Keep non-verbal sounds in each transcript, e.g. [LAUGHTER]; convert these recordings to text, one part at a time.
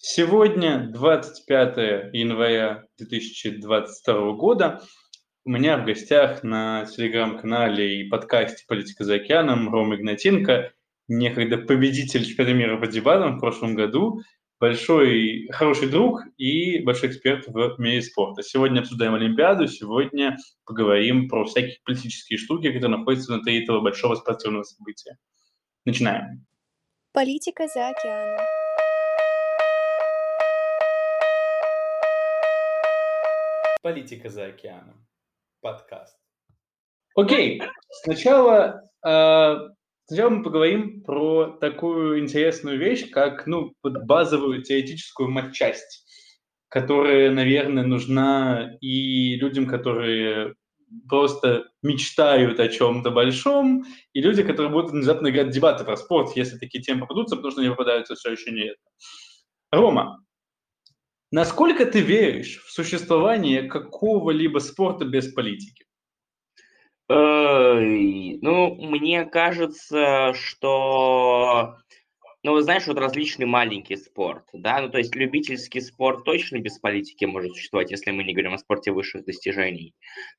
Сегодня 25 января 2022 года. У меня в гостях на телеграм-канале и подкасте «Политика за океаном» Рома Игнатенко, некогда победитель чемпионата мира по дебатам в прошлом году, большой, хороший друг и большой эксперт в мире спорта. Сегодня обсуждаем Олимпиаду, сегодня поговорим про всякие политические штуки, которые находятся внутри этого большого спортивного события. Начинаем. Политика за океаном. Политика за океаном. Подкаст. Окей, сначала, э, сначала мы поговорим про такую интересную вещь, как ну, базовую теоретическую матчасть, которая, наверное, нужна и людям, которые просто мечтают о чем-то большом, и люди, которые будут внезапно играть дебаты про спорт, если такие темы попадутся, потому что они попадаются все еще не это. Рома, Насколько ты веришь в существование какого-либо спорта без политики? Ну, мне кажется, что, ну, вы знаешь, вот различный маленький спорт, да, ну, то есть любительский спорт точно без политики может существовать, если мы не говорим о спорте высших достижений.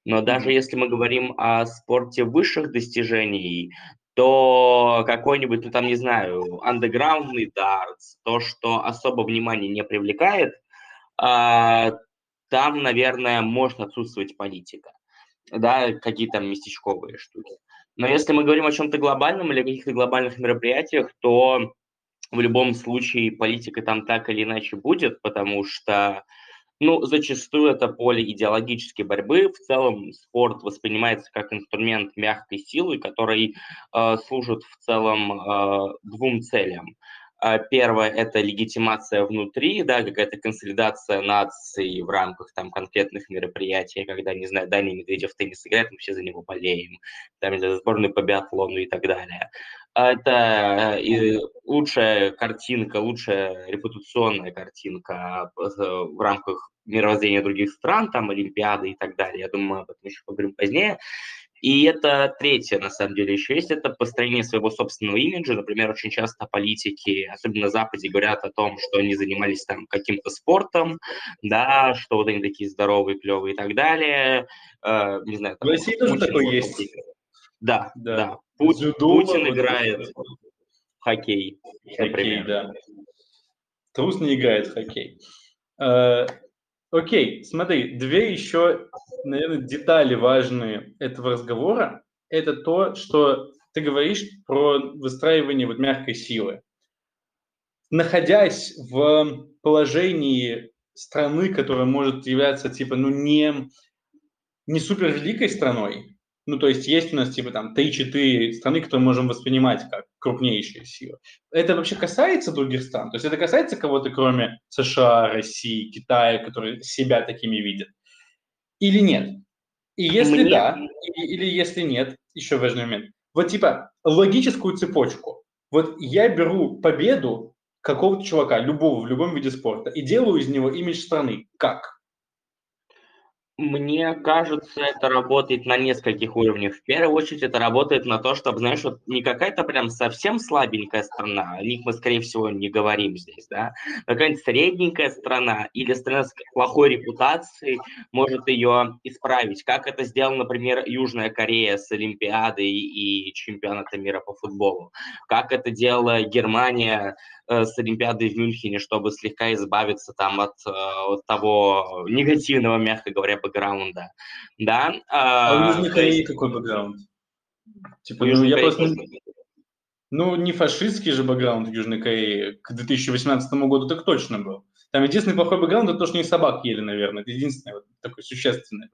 Но даже если мы говорим о спорте высших достижений, то какой-нибудь, ну, там, не знаю, андеграундный дартс, то, что особо внимания не привлекает – там, наверное, может отсутствовать политика, да, какие-то местечковые штуки. Но если мы говорим о чем-то глобальном или каких-то глобальных мероприятиях, то в любом случае политика там так или иначе будет, потому что, ну, зачастую это поле идеологической борьбы. В целом спорт воспринимается как инструмент мягкой силы, который э, служит в целом э, двум целям. А, первое – это легитимация внутри, да, какая-то консолидация нации в рамках там конкретных мероприятий, когда, не знаю, Даня Медведев в теннис играет, мы все за него болеем, там, за сборную по биатлону и так далее. А это э, лучшая картинка, лучшая репутационная картинка э, в рамках мировоззрения других стран, там, Олимпиады и так далее. Я думаю, мы об этом еще поговорим позднее. И это третье, на самом деле, еще есть, это построение своего собственного имиджа. Например, очень часто политики, особенно на Западе, говорят о том, что они занимались там каким-то спортом, да, что вот они такие здоровые, клевые и так далее. Э, не знаю, там, в России тоже такой есть. Да, да. да. Пу- Дзюдо, Путин вот играет в хоккей, хоккей например. да. Трус не играет в хоккей. Окей, смотри, две еще, наверное, детали важные этого разговора. Это то, что ты говоришь про выстраивание вот мягкой силы. Находясь в положении страны, которая может являться типа, ну, не, не супер великой страной, ну, то есть есть у нас типа там 3-4 страны, которые можем воспринимать как крупнейшие силы. Это вообще касается других стран? То есть это касается кого-то, кроме США, России, Китая, которые себя такими видят? Или нет? И если Мне... да, или, или если нет, еще важный момент. Вот типа логическую цепочку. Вот я беру победу какого-то чувака, любого, в любом виде спорта, и делаю из него имидж страны. Как? Мне кажется, это работает на нескольких уровнях. В первую очередь, это работает на то, чтобы, знаешь, вот не какая-то прям совсем слабенькая страна, о них мы, скорее всего, не говорим здесь, да, какая-нибудь средненькая страна или страна с плохой репутацией может ее исправить. Как это сделала, например, Южная Корея с Олимпиадой и чемпионатом мира по футболу. Как это делала Германия Э, с Олимпиадой в Мюнхене, чтобы слегка избавиться там от, э, от того негативного, мягко говоря, бэкграунда. Да? А, а у Южной Кореи какой бэкграунд? Типа, ну, я просто... Ну, не фашистский же бэкграунд в Южной Корее к 2018 году так точно был. Там единственный плохой бэкграунд – это то, что не собак ели, наверное. Это единственное вот, такое существенное.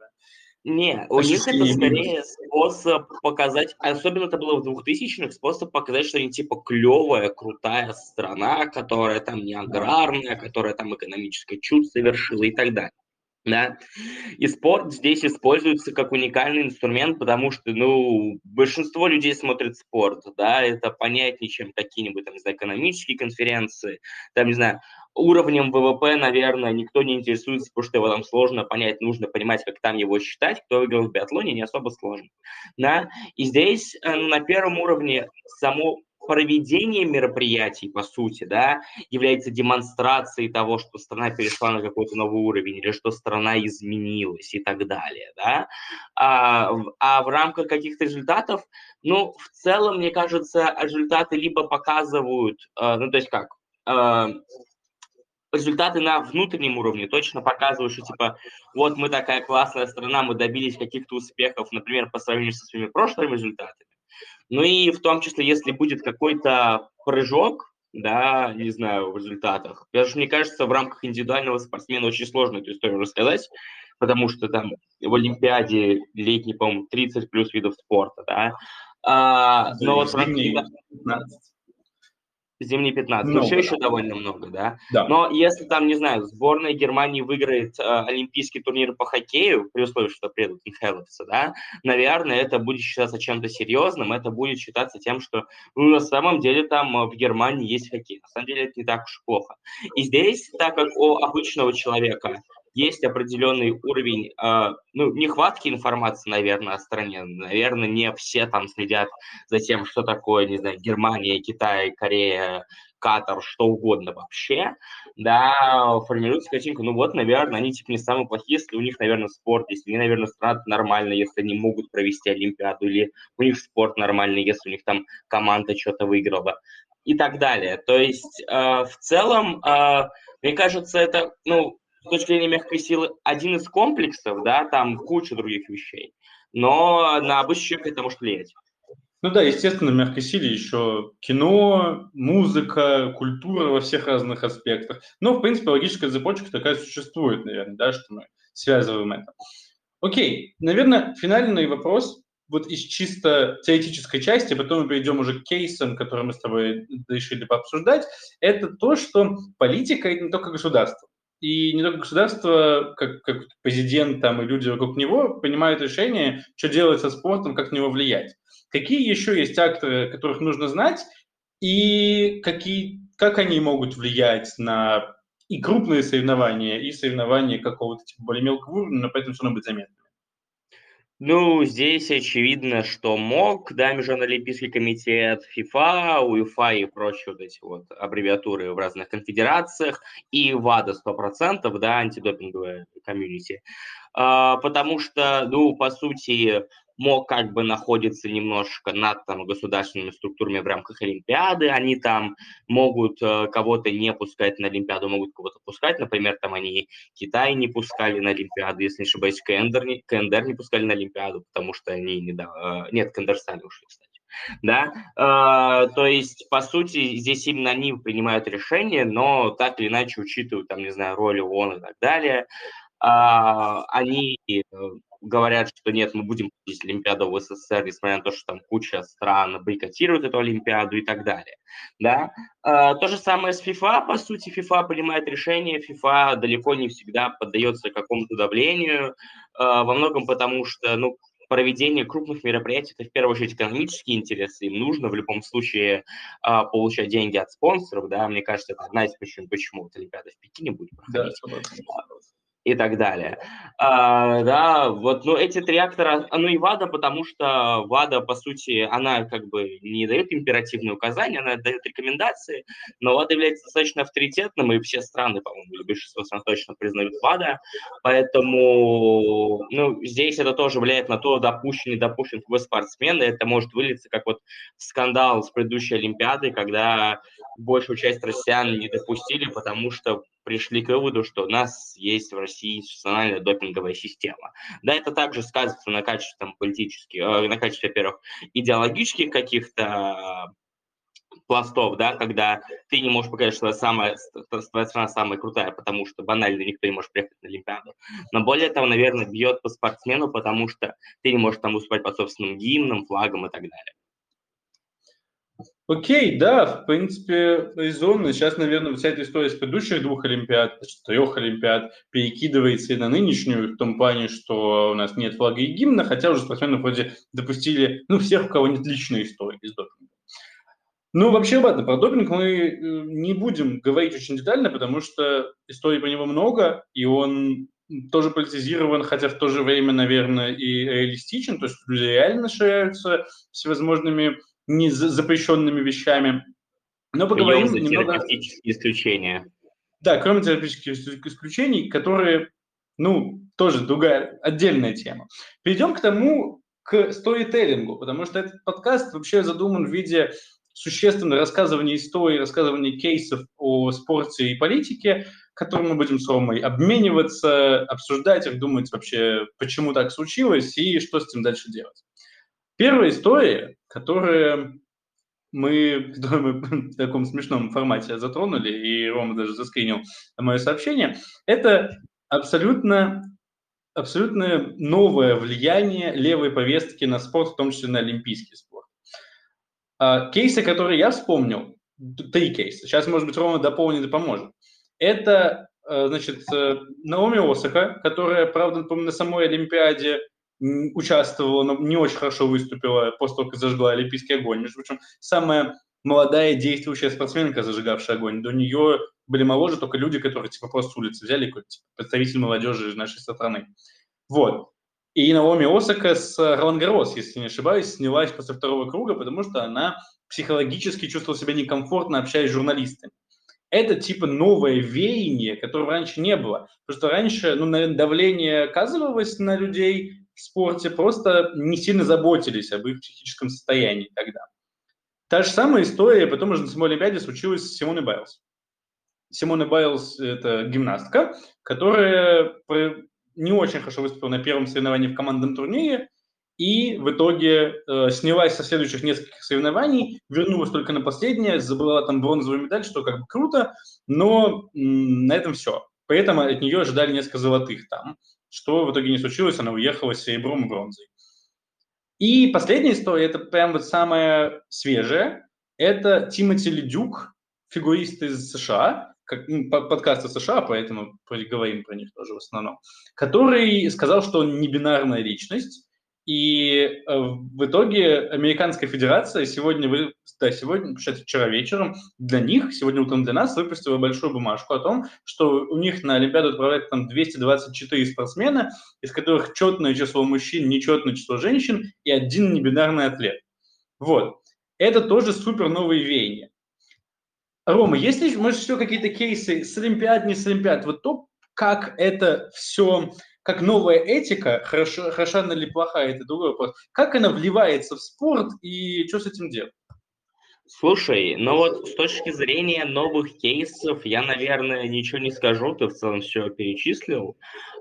Не, у них это скорее способ показать, особенно это было в 2000-х, способ показать, что они типа клевая, крутая страна, которая там не аграрная, которая там экономическое чудо совершила и так далее. Да? И спорт здесь используется как уникальный инструмент, потому что, ну, большинство людей смотрит спорт, да, это понятнее, чем какие-нибудь, там, не знаю, экономические конференции, там, не знаю, уровнем ВВП, наверное, никто не интересуется, потому что его там сложно понять, нужно понимать, как там его считать, кто выиграл в биатлоне, не особо сложно, да, и здесь э, на первом уровне само проведение мероприятий, по сути, да, является демонстрацией того, что страна перешла на какой-то новый уровень или что страна изменилась и так далее, да. А, а в рамках каких-то результатов, ну, в целом, мне кажется, результаты либо показывают, э, ну, то есть как, э, результаты на внутреннем уровне точно показывают, что типа вот мы такая классная страна, мы добились каких-то успехов, например, по сравнению со своими прошлыми результатами. Ну и в том числе, если будет какой-то прыжок, да, не знаю, в результатах. Потому что, мне кажется, в рамках индивидуального спортсмена очень сложно эту историю рассказать, потому что там в Олимпиаде летней, по-моему, 30 плюс видов спорта, да. А, но вот в рамках... Зимний 15. Много, ну, все да. еще довольно много, да? да? Но если там, не знаю, сборная Германии выиграет э, олимпийский турнир по хоккею, при условии, что предут Михайловца, да, наверное, это будет считаться чем-то серьезным, это будет считаться тем, что ну, на самом деле там э, в Германии есть хоккей. На самом деле это не так уж плохо. И здесь, так как у обычного человека есть определенный уровень, э, ну, нехватки информации, наверное, о стране. Наверное, не все там следят за тем, что такое, не знаю, Германия, Китай, Корея, Катар, что угодно вообще, да, формируется картинка, ну вот, наверное, они типа не самые плохие, если у них, наверное, спорт, если они, наверное, страна нормальная, если они могут провести Олимпиаду, или у них спорт нормальный, если у них там команда что-то выиграла и так далее. То есть э, в целом, э, мне кажется, это, ну, с точки зрения мягкой силы один из комплексов, да, там куча других вещей. Но на обычный человек это может влиять. Ну да, естественно, в мягкой силе еще кино, музыка, культура во всех разных аспектах. Но, в принципе, логическая цепочка такая существует, наверное, да, что мы связываем это. Окей, наверное, финальный вопрос вот из чисто теоретической части, потом мы перейдем уже к кейсам, которые мы с тобой решили пообсуждать, это то, что политика – это не только государство и не только государство, как, как президент там, и люди вокруг него принимают решение, что делать со спортом, как на него влиять. Какие еще есть акторы, которых нужно знать, и какие, как они могут влиять на и крупные соревнования, и соревнования какого-то типа более мелкого уровня, но поэтому все равно быть заметными. Ну, здесь очевидно, что МОК, да, Международный Олимпийский комитет, ФИФА, УЕФА и прочие вот эти вот аббревиатуры в разных конфедерациях, и ВАДА 100%, да, антидопинговая комьюнити. А, потому что, ну, по сути, МОК как бы находится немножко над там, государственными структурами в рамках Олимпиады, они там могут э, кого-то не пускать на Олимпиаду, могут кого-то пускать, например, там они Китай не пускали на Олимпиаду, если не ошибаюсь, КНДР не, КНДР не пускали на Олимпиаду, потому что они не, да, э, нет, КНДР сами ушли, кстати. Да, э, то есть, по сути, здесь именно они принимают решения, но так или иначе учитывают, там, не знаю, роль ООН и так далее. Э, они говорят, что нет, мы будем проводить Олимпиаду в СССР, несмотря на то, что там куча стран бойкотируют эту Олимпиаду и так далее. Да? А, то же самое с FIFA, по сути, FIFA принимает решение, FIFA далеко не всегда поддается какому-то давлению, а, во многом потому что, ну, проведение крупных мероприятий – это в первую очередь экономические интересы. Им нужно в любом случае а, получать деньги от спонсоров. Да? Мне кажется, это одна из причин, почему вот Олимпиада в Пекине будет проходить. Да, и так далее. А, да, вот, ну, эти три актора, ну и ВАДА, потому что ВАДА, по сути, она как бы не дает императивные указания, она дает рекомендации, но ВАДА является достаточно авторитетным, и все страны, по-моему, или большинство стран точно признают ВАДА, поэтому, ну, здесь это тоже влияет на то, допущен, не допущен какой спортсмен, и это может вылиться как вот скандал с предыдущей Олимпиады, когда большую часть россиян не допустили, потому что пришли к выводу, что у нас есть в России национальная допинговая система. Да, это также сказывается на качестве там, политических, э, на качестве, во-первых, идеологических каких-то пластов, да, когда ты не можешь показать, что самая, твоя страна самая крутая, потому что банально никто не может приехать на Олимпиаду. Но более того, наверное, бьет по спортсмену, потому что ты не можешь там выступать под собственным гимном, флагом и так далее. Окей, да, в принципе, резонно. Сейчас, наверное, вся эта история с предыдущих двух Олимпиад, трех Олимпиад, перекидывается и на нынешнюю, в том плане, что у нас нет флага и гимна, хотя уже спортсмены вроде допустили, ну, всех, у кого нет личной истории с допингом. Ну, вообще, ладно, про допинг мы э, не будем говорить очень детально, потому что историй по нему много, и он тоже политизирован, хотя в то же время, наверное, и реалистичен, то есть люди реально ширяются всевозможными не запрещенными вещами. Но поговорим Йоза, немного... исключения. Да, кроме терапевтических исключений, которые, ну, тоже другая, отдельная тема. Перейдем к тому, к сторителлингу, потому что этот подкаст вообще задуман в виде существенно рассказывания истории, рассказывания кейсов о спорте и политике, которым мы будем с Ромой обмениваться, обсуждать их, думать вообще, почему так случилось и что с этим дальше делать. Первая история, которая мы, которую мы [LAUGHS] в таком смешном формате затронули, и Рома даже заскринил мое сообщение, это абсолютно, абсолютно новое влияние левой повестки на спорт, в том числе на олимпийский спорт. А, кейсы, которые я вспомнил, три кейса, сейчас, может быть, Рома дополнит и поможет. Это, э, значит, э, Наоми Осака, которая, правда, на самой Олимпиаде участвовала, но не очень хорошо выступила после того, как зажгла Олимпийский огонь. Между прочим, самая молодая действующая спортсменка, зажигавшая огонь. До нее были моложе только люди, которые типа просто с улицы взяли, какой-то типа, представитель молодежи нашей страны. Вот. И Наоми Осака с Ролан Гарос, если не ошибаюсь, снялась после второго круга, потому что она психологически чувствовала себя некомфортно, общаясь с журналистами. Это типа новое веяние, которого раньше не было. Потому что раньше ну, наверное, давление оказывалось на людей, в спорте просто не сильно заботились об их психическом состоянии тогда. Та же самая история потом уже на самой Олимпиаде случилась с Симоной Байлз. Симона Байлз – это гимнастка, которая не очень хорошо выступила на первом соревновании в командном турнире, и в итоге э, снялась со следующих нескольких соревнований, вернулась только на последнее, забрала там бронзовую медаль, что как бы круто, но м- на этом все. При этом от нее ожидали несколько золотых там что в итоге не случилось, она уехала с серебром и бронзой. И последняя история, это прям вот самая свежая, это Тимоти Ледюк, фигурист из США, как, ну, подкаста США, поэтому говорим про них тоже в основном, который сказал, что он не бинарная личность, и э, в итоге Американская Федерация сегодня, да, сегодня, вчера вечером для них, сегодня утром для нас выпустила большую бумажку о том, что у них на Олимпиаду отправляют там 224 спортсмена, из которых четное число мужчин, нечетное число женщин и один небинарный атлет. Вот. Это тоже супер новые веяния. Рома, есть ли, может, еще какие-то кейсы с Олимпиад, не с Олимпиад? Вот то, как это все как новая этика, хорошо, хороша она или плохая, это другой вопрос, как она вливается в спорт и что с этим делать? Слушай, ну вот с точки зрения новых кейсов, я, наверное, ничего не скажу, ты в целом все перечислил.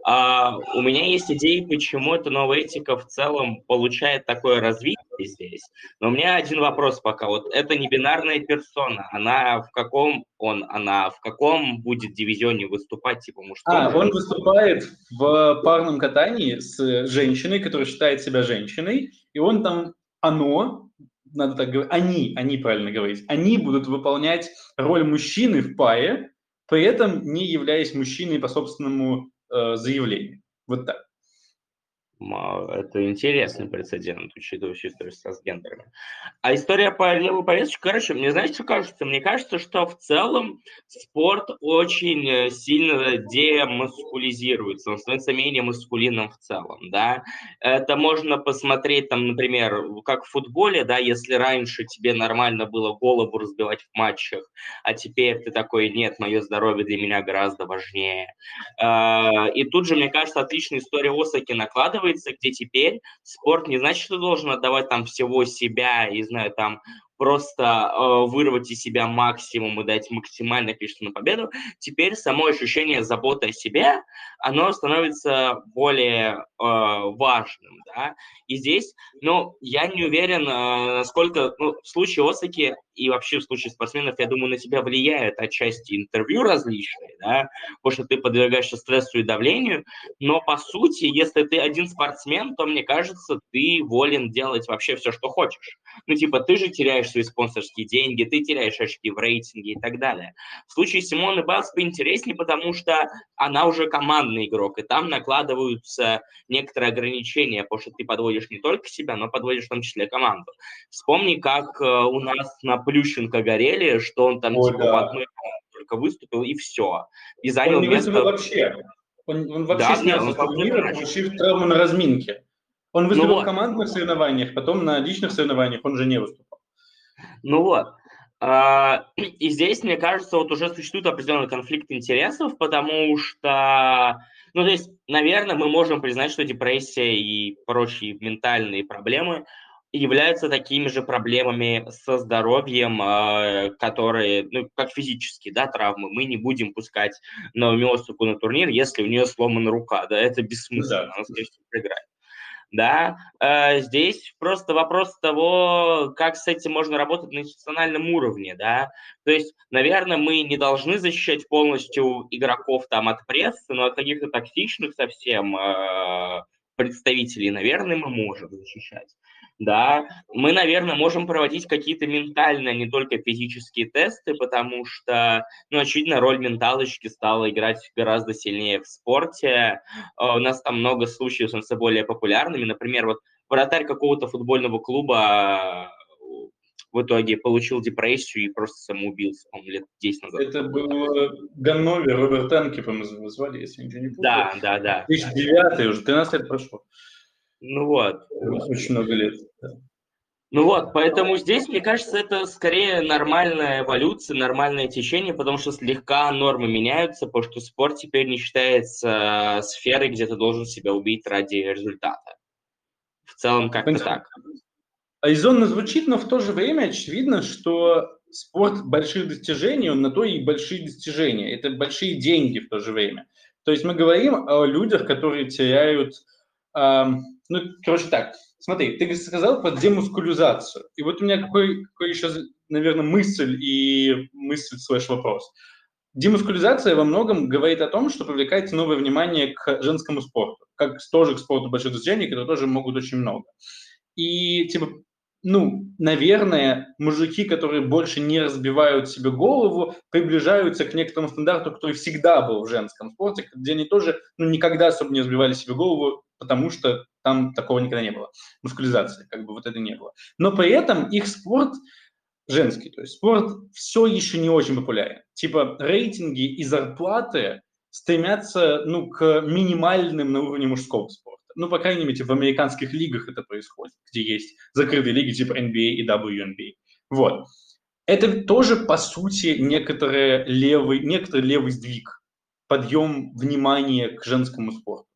А, у меня есть идеи, почему эта новая этика в целом получает такое развитие здесь. Но у меня один вопрос пока. Вот это не бинарная персона, она в каком он, она в каком будет дивизионе выступать, типа мужском? А, он выступает в парном катании с женщиной, которая считает себя женщиной, и он там, оно, надо так говорить, они, они правильно говорить, они будут выполнять роль мужчины в паре, при этом не являясь мужчиной по собственному э, заявлению. Вот так. Это интересный прецедент, учитывая историю с трансгендерами. А история по левую повесточку, короче, мне знаете, что кажется? Мне кажется, что в целом спорт очень э, сильно демаскулизируется, он становится менее маскулинным в целом, да. Это можно посмотреть, там, например, как в футболе, да, если раньше тебе нормально было голову разбивать в матчах, а теперь ты такой, нет, мое здоровье для меня гораздо важнее. А, и тут же, мне кажется, отличная история Осаки накладывает становится, где теперь спорт не значит, что должен отдавать там всего себя, и знаю, там просто э, вырвать из себя максимум и дать максимальное количество на победу, теперь само ощущение заботы о себе, оно становится более э, важным, да, и здесь, ну, я не уверен, э, насколько, ну, в случае Осаки и вообще в случае спортсменов, я думаю, на тебя влияют отчасти интервью различные, да, потому что ты подвергаешься стрессу и давлению, но по сути, если ты один спортсмен, то, мне кажется, ты волен делать вообще все, что хочешь. Ну, типа, ты же теряешь свои спонсорские деньги, ты теряешь очки в рейтинге и так далее. В случае Симоны Байлз поинтереснее, потому что она уже командный игрок, и там накладываются некоторые ограничения, потому что ты подводишь не только себя, но подводишь в том числе команду. Вспомни, как э, у нас на Плющенко горели, что он там Ой, типа да. в одной только выступил, и все. И занял он не место... вообще. Он, он вообще да, снялся с турнира, получив травму на разминке. Он выступил ну, в командных соревнованиях, потом на личных соревнованиях он же не выступал. Ну вот. А, [CLEARS THROAT] и здесь, мне кажется, вот уже существует определенный конфликт интересов, потому что, ну, то есть, наверное, мы можем признать, что депрессия и прочие ментальные проблемы являются такими же проблемами со здоровьем, а, которые, ну, как физические, да, травмы. Мы не будем пускать Наумиосуку на турнир, если у нее сломана рука, да, это бессмысленно, да. она, скорее всего, проиграет да, э, здесь просто вопрос того, как с этим можно работать на институциональном уровне, да, то есть, наверное, мы не должны защищать полностью игроков там от прессы, но от каких-то токсичных совсем э, представителей, наверное, мы можем защищать да, мы, наверное, можем проводить какие-то ментальные, а не только физические тесты, потому что, ну, очевидно, роль менталочки стала играть гораздо сильнее в спорте. А, у нас там много случаев становятся более популярными. Например, вот вратарь какого-то футбольного клуба в итоге получил депрессию и просто самоубился, по-моему, лет 10 назад. Это был Ганновер, Роберт Энке, по-моему, звали, если ничего не помню. Да, да, да. 2009 уже, 13 лет прошло. Ну вот. Очень много лет. Ну вот, поэтому здесь, мне кажется, это скорее нормальная эволюция, нормальное течение, потому что слегка нормы меняются, потому что спорт теперь не считается сферой, где ты должен себя убить ради результата. В целом как-то так. Резонно звучит, но в то же время очевидно, что спорт больших достижений, он на то и большие достижения. Это большие деньги в то же время. То есть мы говорим о людях, которые теряют ну, короче так, смотри, ты сказал про демускулизацию. И вот у меня какой, какой еще, наверное, мысль и мысль слэш вопрос. Демускулизация во многом говорит о том, что привлекается новое внимание к женскому спорту, как тоже к спорту больших достижений, которые тоже могут очень много. И, типа, ну, наверное, мужики, которые больше не разбивают себе голову, приближаются к некоторому стандарту, который всегда был в женском спорте, где они тоже ну, никогда особо не разбивали себе голову, потому что там такого никогда не было. Мускулизации, как бы вот это не было. Но при этом их спорт женский, то есть спорт все еще не очень популярен. Типа рейтинги и зарплаты стремятся ну, к минимальным на уровне мужского спорта ну, по крайней мере, в американских лигах это происходит, где есть закрытые лиги типа NBA и WNBA. Вот. Это тоже, по сути, некоторый левый, некоторый левый сдвиг, подъем внимания к женскому спорту.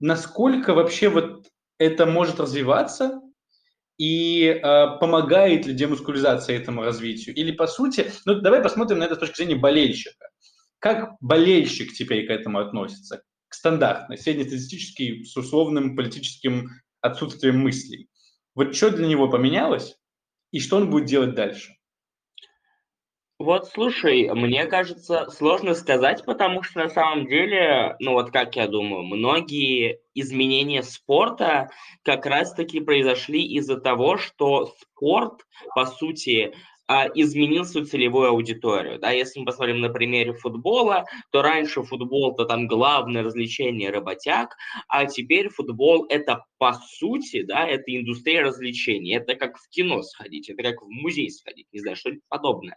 Насколько вообще вот это может развиваться и э, помогает ли демускулизация этому развитию? Или, по сути, ну, давай посмотрим на это с точки зрения болельщика. Как болельщик теперь к этому относится? Стандартный, среднестатистический, с условным политическим отсутствием мыслей. Вот что для него поменялось и что он будет делать дальше? Вот, слушай, мне кажется, сложно сказать, потому что на самом деле, ну вот как я думаю, многие изменения спорта как раз-таки произошли из-за того, что спорт, по сути, изменил свою целевую аудиторию. Да, если мы посмотрим на примере футбола, то раньше футбол это там главное развлечение работяг, а теперь футбол это по сути, да, это индустрия развлечений. Это как в кино сходить, это как в музей сходить, не знаю, что-нибудь подобное.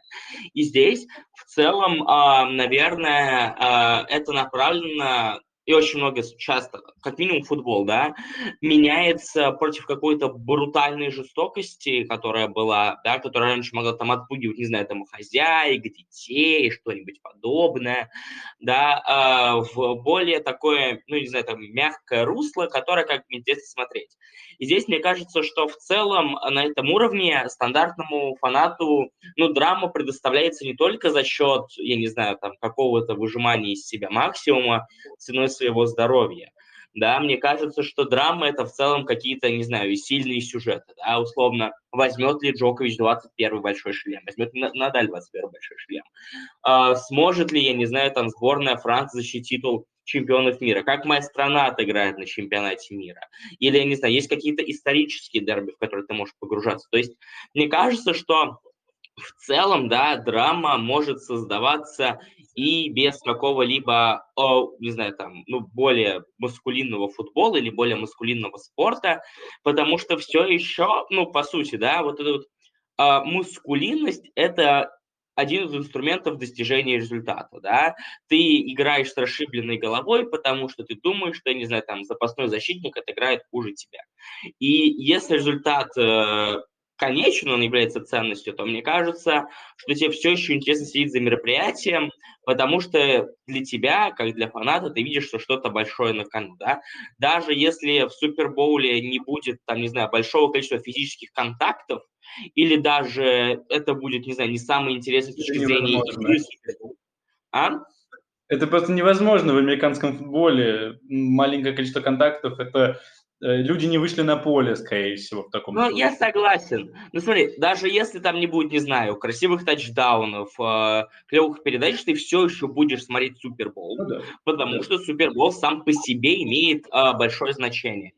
И здесь в целом, а, наверное, а, это направлено и очень много часто, как минимум футбол, да, меняется против какой-то брутальной жестокости, которая была, да, которая раньше могла там отпугивать, не знаю, там, хозяек, детей, что-нибудь подобное, да, э, в более такое, ну, не знаю, там, мягкое русло, которое как интересно смотреть. И здесь мне кажется, что в целом на этом уровне стандартному фанату, ну, драма предоставляется не только за счет, я не знаю, там, какого-то выжимания из себя максимума ценой своего здоровья. Да, мне кажется, что драма это в целом какие-то, не знаю, сильные сюжеты. Да, условно, возьмет ли Джокович 21 большой шлем, возьмет ли Надаль 21 большой шлем. А, сможет ли, я не знаю, там сборная Франции защитить титул чемпионов мира, как моя страна отыграет на чемпионате мира. Или, я не знаю, есть какие-то исторические дерби, в которые ты можешь погружаться. То есть мне кажется, что в целом, да, драма может создаваться и без какого-либо, не знаю, там, ну, более маскулинного футбола или более маскулинного спорта, потому что все еще, ну, по сути, да, вот эта вот а, маскулинность – это один из инструментов достижения результата, да, ты играешь с расшибленной головой, потому что ты думаешь, что, не знаю, там, запасной защитник отыграет хуже тебя. И если результат конечно он является ценностью, то мне кажется, что тебе все еще интересно следить за мероприятием, потому что для тебя, как для фаната, ты видишь, что что-то большое на кону, да. Даже если в Супербоуле не будет, там, не знаю, большого количества физических контактов, или даже это будет, не знаю, не самый интересный с точки зрения игры А? Это просто невозможно в американском футболе. Маленькое количество контактов – это люди не вышли на поле, скорее всего, в таком Ну, случае. я согласен. Ну, смотри, даже если там не будет, не знаю, красивых тачдаунов, э, клевых передач, ты все еще будешь смотреть Супербол, ну, да. потому да. что Супербол сам по себе имеет э, большое значение.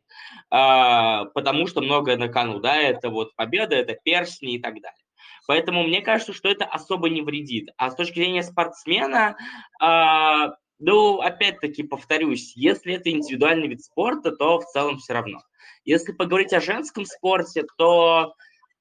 Э, потому что многое на кону, да, это вот победа, это перстни и так далее. Поэтому мне кажется, что это особо не вредит. А с точки зрения спортсмена, э, ну, опять-таки, повторюсь, если это индивидуальный вид спорта, то в целом все равно. Если поговорить о женском спорте, то,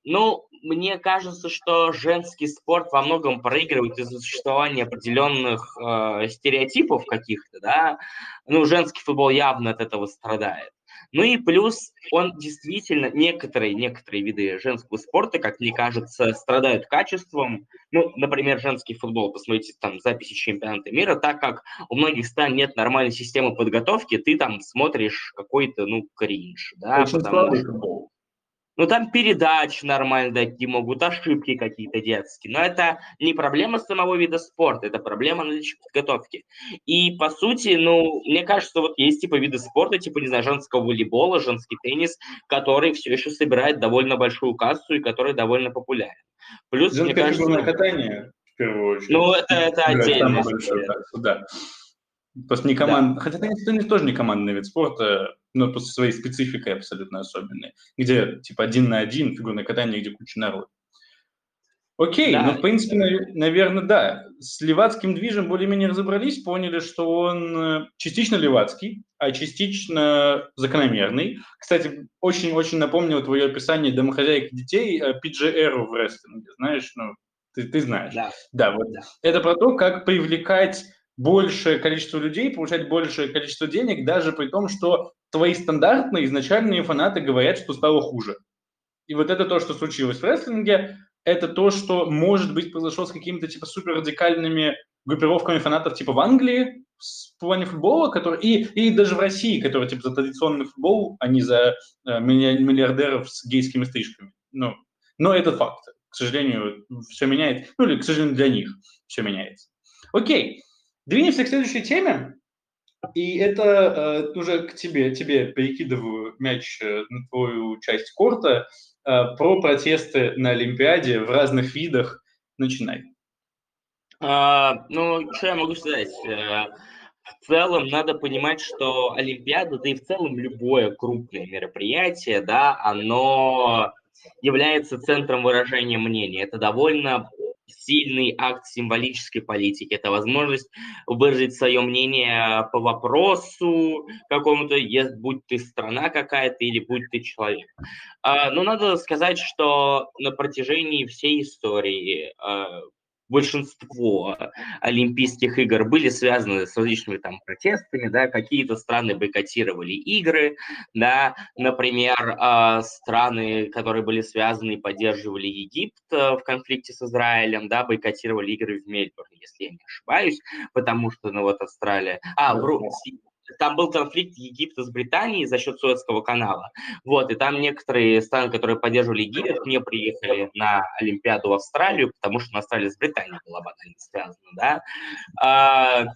ну, мне кажется, что женский спорт во многом проигрывает из-за существования определенных э, стереотипов каких-то, да. Ну, женский футбол явно от этого страдает. Ну и плюс он действительно, некоторые, некоторые виды женского спорта, как мне кажется, страдают качеством. Ну, например, женский футбол, посмотрите там записи чемпионата мира, так как у многих стран нет нормальной системы подготовки, ты там смотришь какой-то, ну, кринж. Да, Очень потому что... Ну, там передач нормально такие могут, ошибки какие-то детские. Но это не проблема самого вида спорта, это проблема наличия подготовки. И, по сути, ну, мне кажется, вот есть типа виды спорта, типа, не знаю, женского волейбола, женский теннис, который все еще собирает довольно большую кассу и который довольно популярен. Плюс, Женское мне кажется... катание, в первую очередь. Ну, это, это отдельно. Да. Просто не команд... Да. Хотя теннис тоже не командный вид спорта, но по своей спецификой абсолютно особенной, где типа один на один фигурное катание, где куча народа. Окей, да. ну, в принципе, наверное, да. С левацким движем более-менее разобрались, поняли, что он э, частично левацкий, а частично закономерный. Кстати, очень-очень напомнил твое описание домохозяек детей PGR в рестлинге, знаешь, ну, ты, ты знаешь. Да, да вот. Да. Это про то, как привлекать большее количество людей, получать большее количество денег, даже при том, что твои стандартные изначальные фанаты говорят, что стало хуже. И вот это то, что случилось в рестлинге, это то, что, может быть, произошло с какими-то типа супер радикальными группировками фанатов типа в Англии в плане футбола, который, и, и даже в России, которые типа за традиционный футбол, а не за э, миллиардеров с гейскими стрижками. Ну, но это факт. К сожалению, все меняет. Ну или, к сожалению, для них все меняется. Окей. Двинемся к следующей теме. И это э, уже к тебе, тебе перекидываю мяч э, на твою часть корта э, про протесты на Олимпиаде в разных видах. Начинай. А, ну, что я могу сказать? Э, в целом надо понимать, что Олимпиада, да и в целом любое крупное мероприятие, да, оно является центром выражения мнения. Это довольно сильный акт символической политики. Это возможность выразить свое мнение по вопросу какому-то, будь ты страна какая-то или будь ты человек. А, но надо сказать, что на протяжении всей истории а, большинство Олимпийских игр были связаны с различными там протестами, да, какие-то страны бойкотировали игры, да, например, э, страны, которые были связаны и поддерживали Египет э, в конфликте с Израилем, да, бойкотировали игры в Мельбурне, если я не ошибаюсь, потому что, ну вот Австралия, а, вру, там был конфликт Египта с Британией за счет Суэцкого канала. Вот, и там некоторые страны, которые поддерживали Египет, не приехали на Олимпиаду в Австралию, потому что на Австралии с Британией была банально связана, да.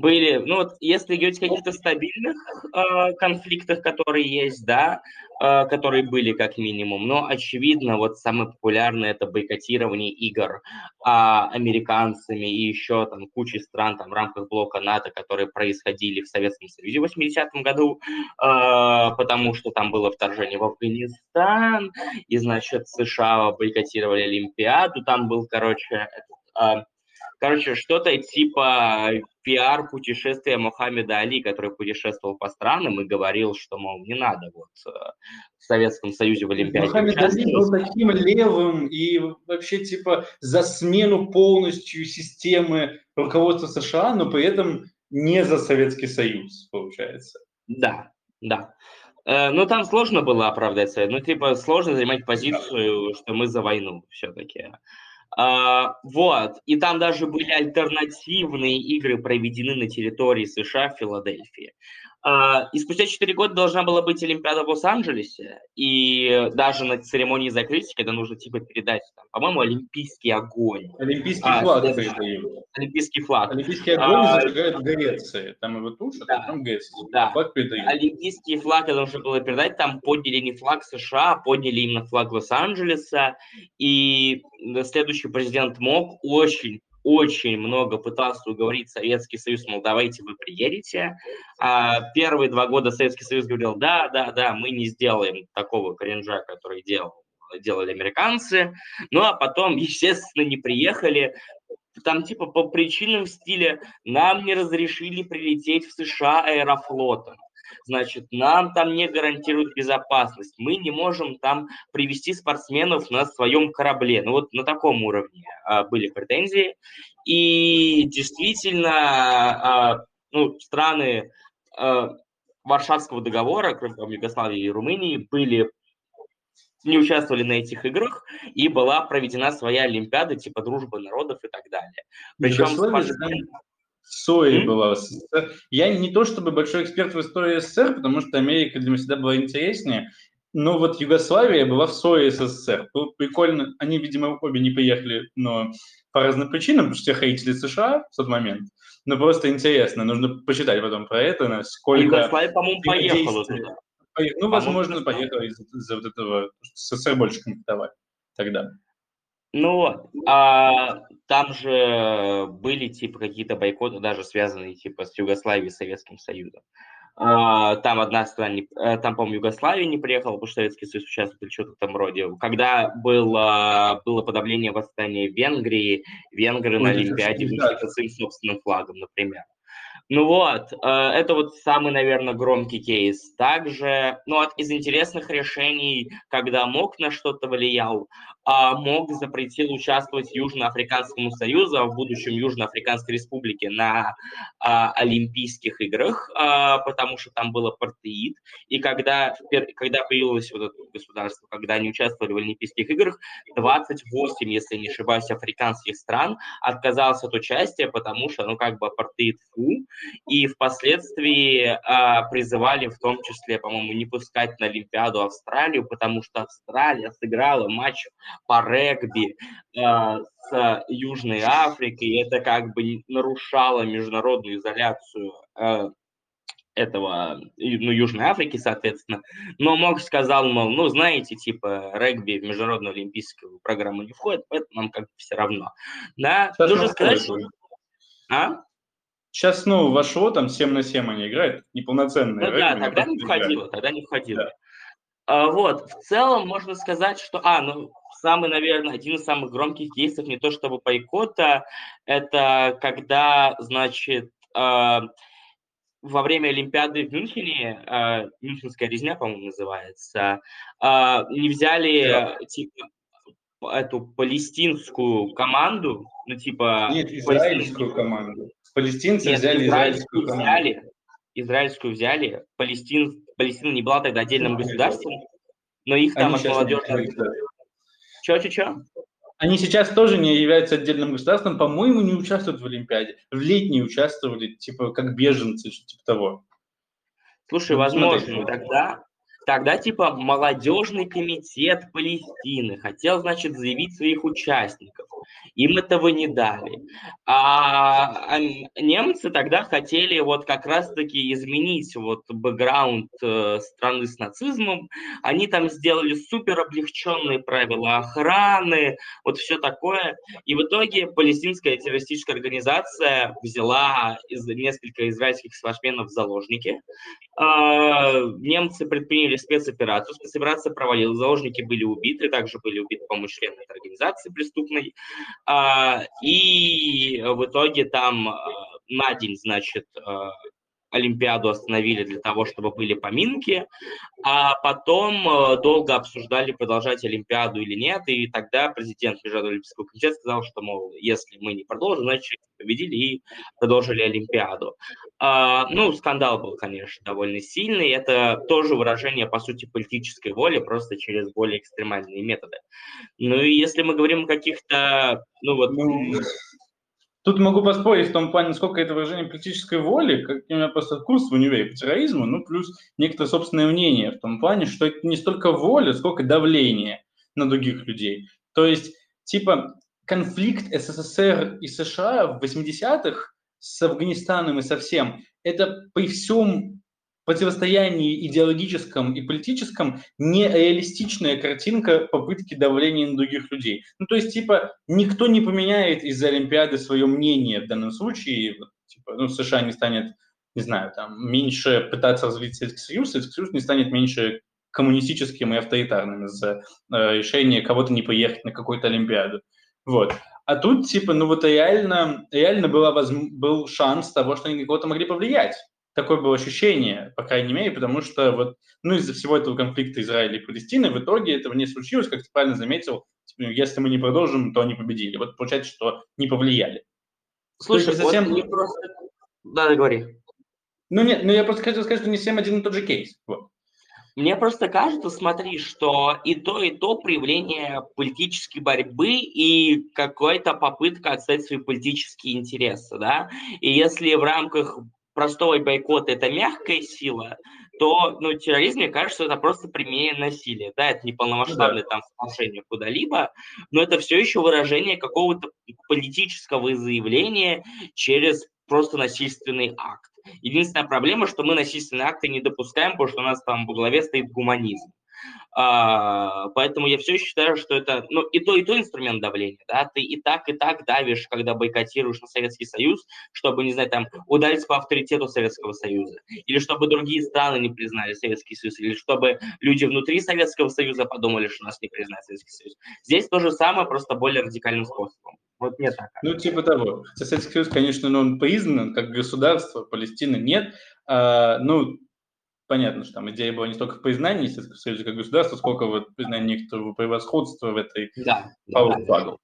Были, ну вот, если говорить о каких-то стабильных э, конфликтах, которые есть, да, э, которые были как минимум, но очевидно, вот самое популярное это бойкотирование игр э, американцами и еще там кучей стран там в рамках блока НАТО, которые происходили в Советском Союзе в 80-м году, э, потому что там было вторжение в Афганистан, и, значит, США бойкотировали Олимпиаду, там был, короче, этот, Короче, что-то типа пиар-путешествия Мухаммеда Али, который путешествовал по странам и говорил, что, мол, не надо вот э, в Советском Союзе в Олимпиаде Мухаммед Али был таким левым и вообще типа за смену полностью системы руководства США, но при этом не за Советский Союз, получается. Да, да. Э, ну, там сложно было оправдаться. Ну, типа, сложно занимать позицию, что мы за войну все-таки. А, вот. И там даже были альтернативные игры проведены на территории США в Филадельфии. А, и спустя 4 года должна была быть Олимпиада в Лос-Анджелесе, и даже на церемонии закрытия, когда нужно типа передать, там, по-моему, Олимпийский огонь. Олимпийский а, флаг передают. Олимпийский флаг. Олимпийский огонь а, зажигают в Греции. Там его тушат, да, а там Греция. Да. Флаг передают. Олимпийский флаг это нужно было передать, там подняли не флаг США, а подняли именно флаг Лос-Анджелеса, и следующий президент МОК очень очень много пытался уговорить Советский Союз, мол, давайте вы приедете. А первые два года Советский Союз говорил, да, да, да, мы не сделаем такого кринжа, который делал, делали американцы. Ну, а потом, [LAUGHS] естественно, не приехали. Там типа по причинам стиля нам не разрешили прилететь в США аэрофлотом значит, нам там не гарантируют безопасность, мы не можем там привести спортсменов на своем корабле. Ну вот на таком уровне а, были претензии. И действительно, а, ну, страны а, Варшавского договора, кроме там, Югославии и Румынии, были не участвовали на этих играх, и была проведена своя Олимпиада, типа дружбы народов и так далее. Причем спортсмен... СОИ mm-hmm. была в СССР. Я не то чтобы большой эксперт в истории СССР, потому что Америка для меня всегда была интереснее, но вот Югославия была в СОИ СССР. Было прикольно, они, видимо, обе не поехали, но по разным причинам, потому что все хейтили США в тот момент. Но просто интересно, нужно почитать потом про это, насколько... Югославия, по-моему, поехала туда. Ну, возможно, поехала из-за из вот этого, СССР больше конфликтовали тогда. Ну вот, а там же были типа какие-то бойкоты, даже связанные типа с Югославией и Советским Союзом. А, там одна страна, не, э, там, по-моему, Югославия не приехала, потому что Советский Союз участвовал или что-то этом роде. Когда было, было подавление восстания в Венгрии, венгры Ой, на Олимпиаде вышли с своим собственным флагом, например. Ну вот, э, это вот самый, наверное, громкий кейс. Также, ну, от, из интересных решений, когда МОК на что-то влиял, а МОК запретил участвовать Южноафриканскому Союзу, а в будущем Южноафриканской Республике на а, Олимпийских играх, потому что там был апартеид. И когда, когда появилось вот это государство, когда они участвовали в Олимпийских играх, 28, если не ошибаюсь, африканских стран отказалось от участия, потому что, ну, как бы апартеид фу, и впоследствии э, призывали в том числе, по-моему, не пускать на Олимпиаду Австралию, потому что Австралия сыграла матч по регби э, с Южной Африкой, и это как бы нарушало международную изоляцию э, этого, ну, Южной Африки, соответственно. Но Мок сказал, мол, ну, знаете, типа, регби в международную олимпийскую программу не входит, поэтому нам как бы все равно. Да, нужно сказать, что... А? Сейчас снова вошло, там 7 на 7 они играют, неполноценные. Ну, да, тогда не входило, тогда не входило. Да. А, вот, в целом можно сказать, что, а, ну, самый, наверное, один из самых громких кейсов, не то чтобы бойкота, это когда, значит, э, во время Олимпиады в Мюнхене, э, Мюнхенская резня, по-моему, называется, э, не взяли, да. типа, эту палестинскую команду, ну, типа... Нет, израильскую команду. Палестинцы Нет, взяли израильскую, израильскую взяли, израильскую взяли. Палестин, Палестина не была тогда отдельным государством, но их там от молодежи... Че-че-че? Они сейчас тоже не являются отдельным государством, по-моему, не участвуют в Олимпиаде. В летней участвовали, типа, как беженцы, типа того. Слушай, возможно, тогда Тогда типа молодежный комитет Палестины хотел, значит, заявить своих участников. Им этого не дали. А, а немцы тогда хотели вот как раз-таки изменить вот бэкграунд э, страны с нацизмом. Они там сделали супер облегченные правила охраны, вот все такое. И в итоге палестинская террористическая организация взяла из, несколько израильских спортсменов в заложники. А, немцы предприняли спецоперацию. Спецоперация провалилась, заложники были убиты, также были убиты, по-моему, члены этой организации преступной. А, и в итоге там а, на день, значит, Олимпиаду остановили для того, чтобы были поминки, а потом э, долго обсуждали, продолжать Олимпиаду или нет, и тогда президент Международного Олимпийского комитета сказал, что, мол, если мы не продолжим, значит, победили и продолжили Олимпиаду. А, ну, скандал был, конечно, довольно сильный, это тоже выражение, по сути, политической воли, просто через более экстремальные методы. Ну и если мы говорим о каких-то, ну вот... Ну, Тут могу поспорить в том плане, сколько это выражение политической воли, как у меня просто курс в универе по терроризму, ну, плюс некоторое собственное мнение в том плане, что это не столько воля, сколько давление на других людей. То есть, типа, конфликт СССР и США в 80-х с Афганистаном и со всем, это при всем противостоянии идеологическом и политическом нереалистичная картинка попытки давления на других людей. Ну, то есть, типа, никто не поменяет из-за Олимпиады свое мнение в данном случае. Вот, типа, ну, США не станет, не знаю, там, меньше пытаться развить Советский Союз, Советский Союз не станет меньше коммунистическим и авторитарным из-за э, решения кого-то не поехать на какую-то Олимпиаду. Вот. А тут, типа, ну вот реально, реально была, был шанс того, что они кого-то могли повлиять такое было ощущение, по крайней мере, потому что вот, ну, из-за всего этого конфликта Израиля и Палестины в итоге этого не случилось, как ты правильно заметил, типа, если мы не продолжим, то они победили. Вот получается, что не повлияли. Слушай, совсем... вот не просто... Да, говори. Ну нет, ну я просто хотел сказать, что не всем один и тот же кейс. Вот. Мне просто кажется, смотри, что и то, и то проявление политической борьбы и какая-то попытка отстать свои политические интересы, да. И если в рамках простой бойкот – это мягкая сила, то ну, терроризм, мне кажется, это просто применение насилия. Да, это не полномасштабное там вторжение куда-либо, но это все еще выражение какого-то политического заявления через просто насильственный акт. Единственная проблема, что мы насильственные акты не допускаем, потому что у нас там в главе стоит гуманизм. А, поэтому я все считаю, что это, ну, и то, и то инструмент давления, да, ты и так, и так давишь, когда бойкотируешь на Советский Союз, чтобы, не знаю, там, ударить по авторитету Советского Союза, или чтобы другие страны не признали Советский Союз, или чтобы люди внутри Советского Союза подумали, что нас не признает Советский Союз. Здесь то же самое, просто более радикальным способом. Вот мне так. Ну, типа того. Советский Союз, конечно, но он признан как государство, Палестины нет. А, ну, понятно, что там идея была не столько в признании Советского Союза как государства, сколько вот признании некоторого превосходства в этой да, Power да.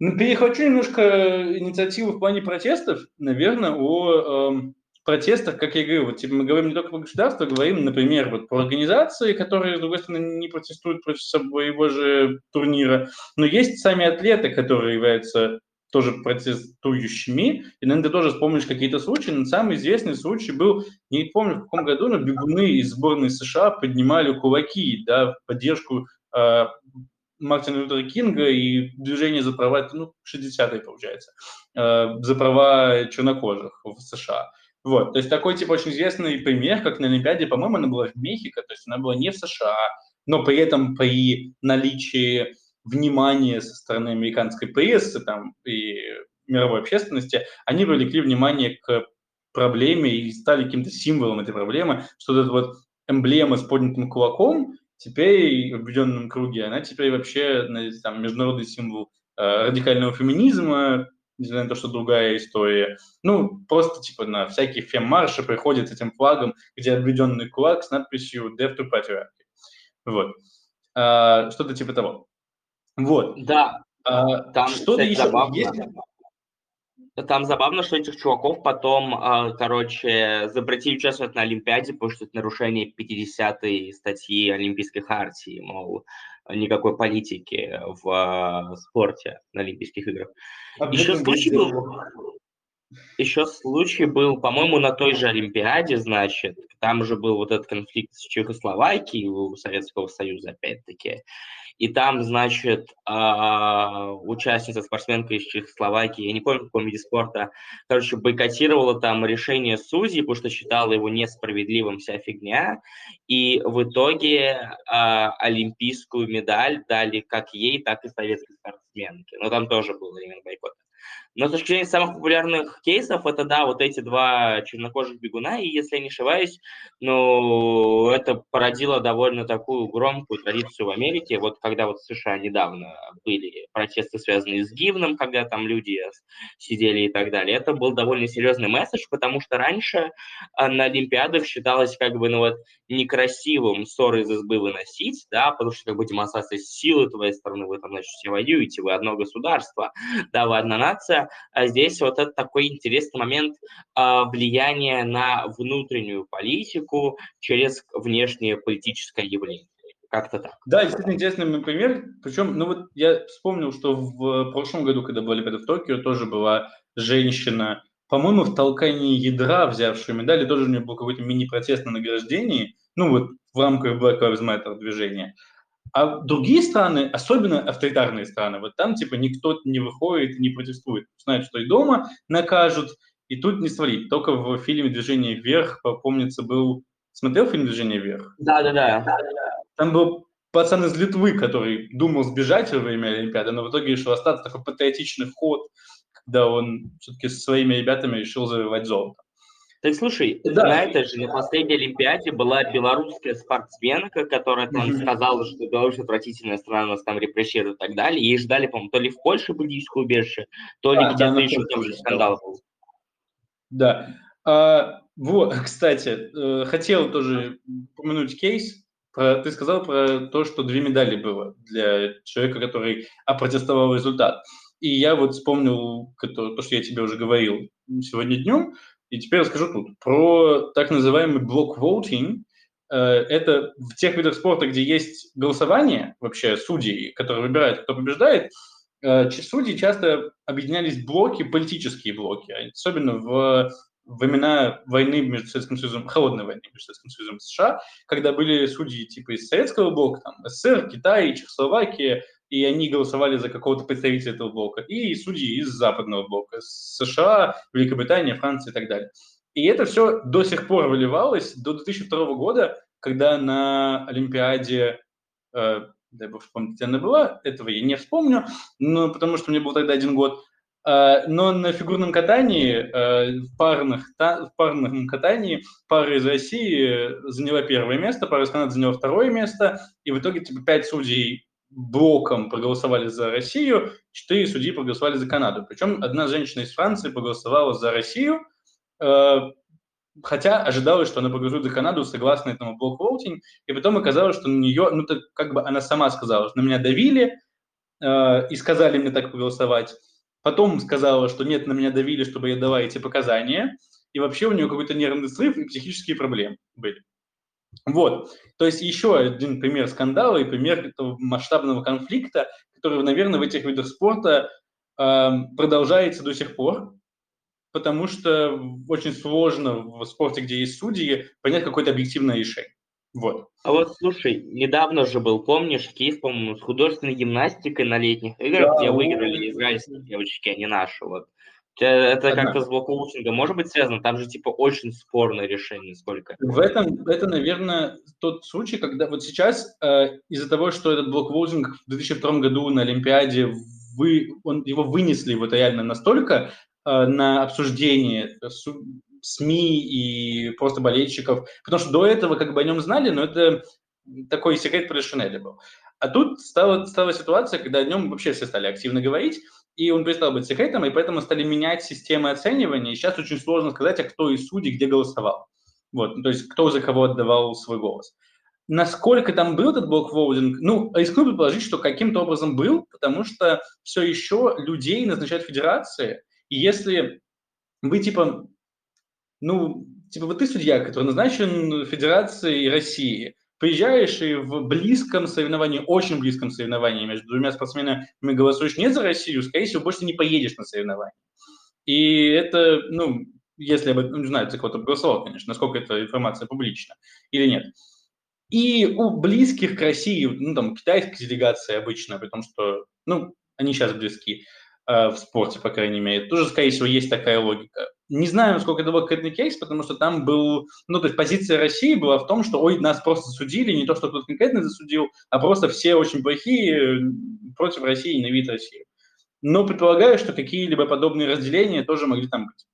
Ну, перехвачу немножко инициативу в плане протестов, наверное, о э, протестах, как я говорю, вот, типа, мы говорим не только про государство, говорим, например, вот, про организации, которые, с другой стороны, не протестуют против своего же турнира, но есть сами атлеты, которые являются тоже протестующими. И, наверное, ты тоже вспомнишь какие-то случаи. Но самый известный случай был, не помню в каком году, но бегуны из сборной США поднимали кулаки да, в поддержку э, Мартина Лютера Кинга и движение за права, ну, 60-е, получается, э, за права чернокожих в США. Вот, то есть такой, типа, очень известный пример, как на Олимпиаде, по-моему, она была в Мехико, то есть она была не в США, но при этом при наличии внимание со стороны американской прессы там, и мировой общественности, они привлекли внимание к проблеме и стали каким-то символом этой проблемы, что вот эта вот эмблема с поднятым кулаком теперь в обведенном круге, она теперь вообще там, международный символ э, радикального феминизма, несмотря на то, что другая история. Ну, просто типа на всякие фем-марши приходят с этим флагом, где обведенный кулак с надписью «Death to Patriarchy». Вот. А, что-то типа того. Вот. Да. А, там, что кстати, забавно. Есть? Там забавно, что этих чуваков потом, а, короче, запретили участвовать на Олимпиаде, потому что это нарушение 50-й статьи Олимпийской хартии, мол, никакой политики в а, спорте на Олимпийских играх. А еще случай был, еще случай был, по-моему, на той же Олимпиаде, значит, там же был вот этот конфликт с Чехословакией у Советского Союза, опять-таки, и там, значит, а, участница, спортсменка из Чехословакии, я не помню, в каком виде спорта, короче, бойкотировала там решение судей, потому что считала его несправедливым вся фигня, и в итоге а, олимпийскую медаль дали как ей, так и советской спортсменке. Но там тоже был элемент бойкота. Но с точки зрения самых популярных кейсов, это, да, вот эти два чернокожих бегуна, и, если я не ошибаюсь, ну, это породило довольно такую громкую традицию в Америке. Вот когда вот в США недавно были протесты, связанные с гимном, когда там люди сидели и так далее, это был довольно серьезный месседж, потому что раньше а, на Олимпиадах считалось как бы, ну вот, некрасивым ссоры из избы выносить, да, потому что как бы демонстрация силы твоей стороны, вы там, значит, все воюете, вы одно государство, да, вы одна нация, а здесь вот это такой интересный момент э, влияния на внутреннюю политику через внешнее политическое явление. Как-то так. Да, действительно интересный пример. Причем, ну вот я вспомнил, что в прошлом году, когда были в Токио, тоже была женщина, по-моему, в толкании ядра, взявшая медаль, тоже у нее был какой-то мини-протест на награждении, ну вот в рамках Black Lives Matter движения. А другие страны, особенно авторитарные страны, вот там типа никто не выходит, не протестует. Знают, что и дома накажут, и тут не свалить. Только в фильме «Движение вверх», помнится, был... Смотрел фильм «Движение вверх»? Да-да-да. Там был пацан из Литвы, который думал сбежать во время Олимпиады, но в итоге решил остаться. Такой патриотичный ход, когда он все-таки со своими ребятами решил завоевать золото. Так слушай, да. на этой же, на последней Олимпиаде была белорусская спортсменка, которая там mm-hmm. сказала, что Беларусь отвратительная страна, нас там репрессируют и так далее. Ей ждали, по-моему, то ли в Польше политическое убежище, то ли а, где-то да, еще там же скандал был. Да. А, вот, [LAUGHS] кстати, э, хотел тоже упомянуть кейс. Про, ты сказал про то, что две медали было для человека, который опротестовал результат. И я вот вспомнил то, что я тебе уже говорил сегодня днем. И теперь расскажу тут про так называемый блок-воутинг. Э, это в тех видах спорта, где есть голосование, вообще судьи, которые выбирают, кто побеждает, э, судьи часто объединялись блоки, политические блоки, особенно в времена войны между Советским Союзом, холодной войны между Советским Союзом и США, когда были судьи типа из Советского блока, там, СССР, Китай, Чехословакия, и они голосовали за какого-то представителя этого блока, и судьи из западного блока, США, Великобритания, Франция и так далее. И это все до сих пор выливалось до 2002 года, когда на Олимпиаде, э, дай бог вспомнить, она была, этого я не вспомню, но потому что мне был тогда один год, э, но на фигурном катании, э, в, парных, в парном катании пара из России заняла первое место, пара из Канады заняла второе место, и в итоге типа пять судей блоком проголосовали за Россию, четыре судьи проголосовали за Канаду. Причем одна женщина из Франции проголосовала за Россию, э, хотя ожидалось, что она проголосует за Канаду согласно этому блок-воутинг, и потом оказалось, что на нее, ну, так как бы она сама сказала, что на меня давили э, и сказали мне так проголосовать. Потом сказала, что нет, на меня давили, чтобы я дала эти показания, и вообще у нее какой-то нервный срыв и психические проблемы были. Вот, то есть еще один пример скандала и пример этого масштабного конфликта, который, наверное, в этих видах спорта э, продолжается до сих пор, потому что очень сложно в спорте, где есть судьи, понять какое-то объективное решение. Вот. А вот слушай, недавно же был, помнишь, кейс, по-моему, с художественной гимнастикой на летних играх, да, где выиграли израильские девочки, а не наши. Вот. Это Одна. как-то с блокоутингом может быть связано? Там же типа очень спорное решение, сколько. В этом, это, наверное, тот случай, когда вот сейчас э, из-за того, что этот блоквоутинг в 2002 году на Олимпиаде, вы, он, его вынесли вот реально настолько э, на обсуждение СМИ и просто болельщиков, потому что до этого как бы о нем знали, но это такой секрет про Шинеля был. А тут стала, стала ситуация, когда о нем вообще все стали активно говорить, и он перестал быть секретом, и поэтому стали менять системы оценивания. И сейчас очень сложно сказать, а кто из судей где голосовал. Вот, то есть кто за кого отдавал свой голос. Насколько там был этот блок-воудинг? Ну, рискну предположить, что каким-то образом был, потому что все еще людей назначают федерации. И если вы, типа, ну, типа, вот ты судья, который назначен Федерацией России, приезжаешь и в близком соревновании, очень близком соревновании между двумя спортсменами голосуешь не за Россию, скорее всего, больше не поедешь на соревнования. И это, ну, если об этом, не знаю, за кого-то голосовал, конечно, насколько эта информация публична или нет. И у близких к России, ну, там, китайская делегация обычно, потому что, ну, они сейчас близки, Э, в спорте, по крайней мере. Тоже, скорее всего, есть такая логика. Не знаю, насколько это был конкретный кейс, потому что там был, ну, то есть позиция России была в том, что, ой, нас просто судили, не то, что кто-то конкретно засудил, а просто все очень плохие, против России, ненавидят Россию. но предполагаю, что какие-либо подобные разделения тоже могли там быть.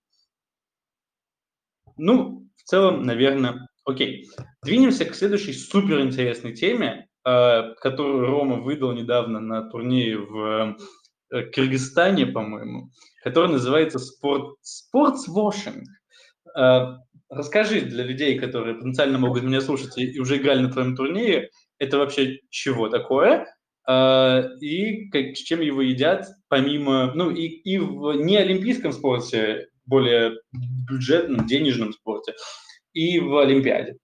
Ну, в целом, наверное, окей. Двинемся к следующей суперинтересной теме, э, которую Рома выдал недавно на турнире в э, Кыргызстане, по-моему, которая называется спорт, спортсвошинг. Э, расскажи для людей, которые потенциально могут меня слушать и уже играли на твоем турнире, это вообще чего такое, и как, с чем его едят, помимо, ну и, и в неолимпийском спорте, более бюджетном, денежном спорте, и в Олимпиаде.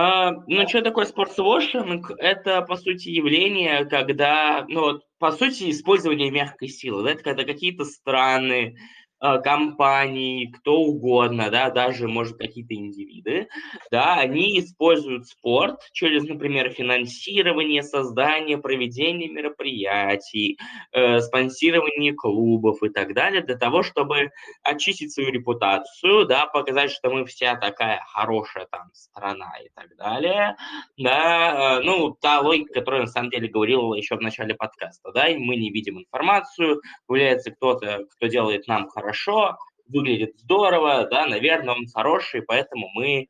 А, ну, что такое спортсвошинг? Это, по сути, явление, когда, ну, вот, по сути, использование мягкой силы. Да? Это когда какие-то страны, компании, кто угодно, да, даже, может, какие-то индивиды, да, они используют спорт через, например, финансирование, создание, проведение мероприятий, э, спонсирование клубов и так далее, для того, чтобы очистить свою репутацию, да, показать, что мы вся такая хорошая там страна и так далее, да, э, ну, та логика, которую на самом деле говорил еще в начале подкаста, да, и мы не видим информацию, появляется кто-то, кто делает нам хорошо, хорошо, выглядит здорово, да, наверное, он хороший, поэтому мы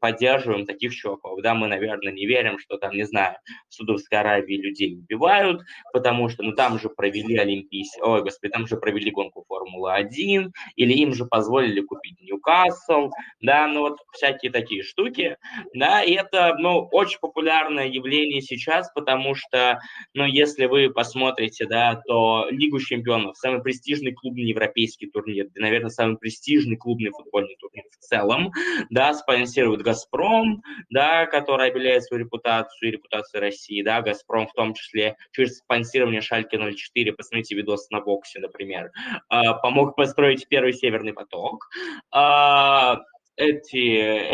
поддерживаем таких чуваков. Да, мы, наверное, не верим, что там, не знаю, в Судовской Аравии людей убивают, потому что, ну, там же провели Олимпийский, ой, господи, там же провели гонку Формулы-1, или им же позволили купить Ньюкасл, да, ну, вот всякие такие штуки, да, и это, ну, очень популярное явление сейчас, потому что, ну, если вы посмотрите, да, то Лигу чемпионов, самый престижный клубный европейский турнир, наверное, самый престижный клубный футбольный турнир в целом, да, спонсирует «Газпром», да, который обеляет свою репутацию и репутацию России, да, «Газпром» в том числе через спонсирование «Шальки 04», посмотрите видос на боксе, например, а, помог построить первый «Северный поток», а, эти,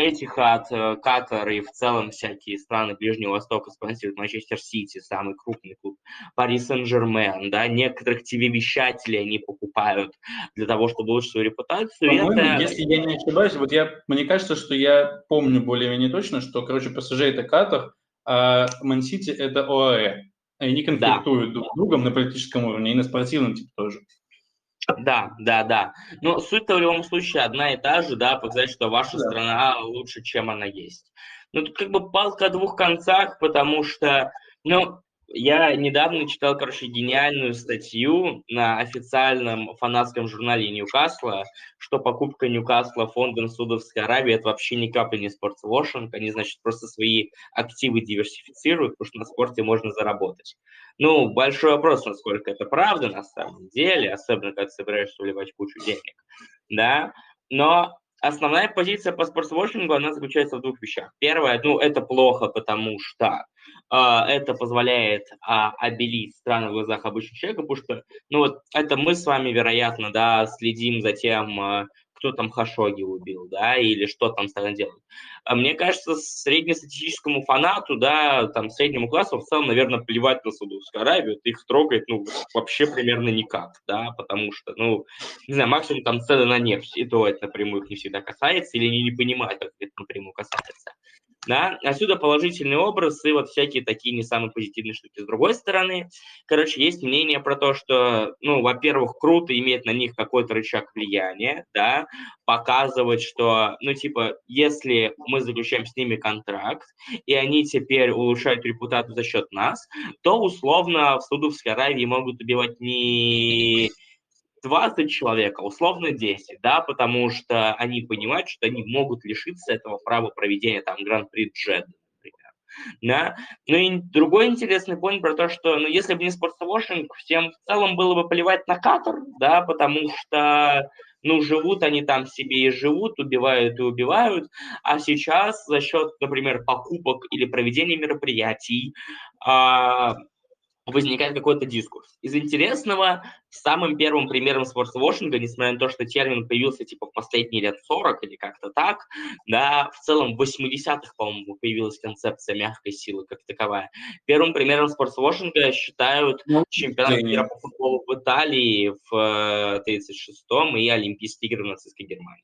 Этихад, э, Катар и в целом всякие страны Ближнего Востока спонсируют Манчестер Сити, самый крупный клуб, Пари Сен-Жермен, да, некоторых ТВ-вещателей они покупают для того, чтобы улучшить свою репутацию. это... если я не ошибаюсь, вот я, мне кажется, что я помню более-менее точно, что, короче, ПСЖ это Катар, а Ман-Сити это ОАЭ. Они конфликтуют да. друг с другом на политическом уровне и на спортивном типа тоже. Да, да, да. Но суть-то в любом случае одна и та же, да, показать, что ваша да. страна лучше, чем она есть. Ну, тут как бы палка о двух концах, потому что, ну, я недавно читал, короче, гениальную статью на официальном фанатском журнале Ньюкасла, что покупка Ньюкасла фондом Судовской Аравии – это вообще ни капли не спортсвошинг. Они, значит, просто свои активы диверсифицируют, потому что на спорте можно заработать. Ну, большой вопрос, насколько это правда на самом деле, особенно когда собираешься вливать кучу денег, да, но основная позиция по спортсвошингу, она заключается в двух вещах. Первое, ну, это плохо, потому что э, это позволяет э, обелить страны в глазах обычного человека, потому что, ну, вот это мы с вами, вероятно, да, следим за тем, э, кто там Хашоги убил, да, или что там страна делает. А мне кажется, среднестатистическому фанату, да, там, среднему классу в целом, наверное, плевать на Саудовскую Аравию, их трогает, ну, вообще примерно никак, да, потому что, ну, не знаю, максимум там цены на нефть, и то это напрямую их не всегда касается, или они не понимают, как это напрямую касается. Да? Отсюда положительный образ и вот всякие такие не самые позитивные штуки. С другой стороны, короче, есть мнение про то, что, ну, во-первых, круто иметь на них какой-то рычаг влияния, да, показывать, что, ну, типа, если мы заключаем с ними контракт, и они теперь улучшают репутацию за счет нас, то условно в Саудовской Аравии могут убивать не 20 человек, а условно 10, да, потому что они понимают, что они могут лишиться этого права проведения там Гран-при Джед, например. Да? Ну и другой интересный point про то, что ну, если бы не спортсвошинг, всем в целом было бы плевать на Катар, да, потому что ну, живут они там себе и живут, убивают и убивают, а сейчас за счет, например, покупок или проведения мероприятий, а, возникает какой-то дискурс. Из интересного, самым первым примером спортсвошинга, несмотря на то, что термин появился типа в последние лет 40 или как-то так, да, в целом в 80-х, по-моему, появилась концепция мягкой силы как таковая. Первым примером спортсвошинга считают ну, чемпионат мира по футболу в Италии в 36-м э, и Олимпийские игры в нацистской Германии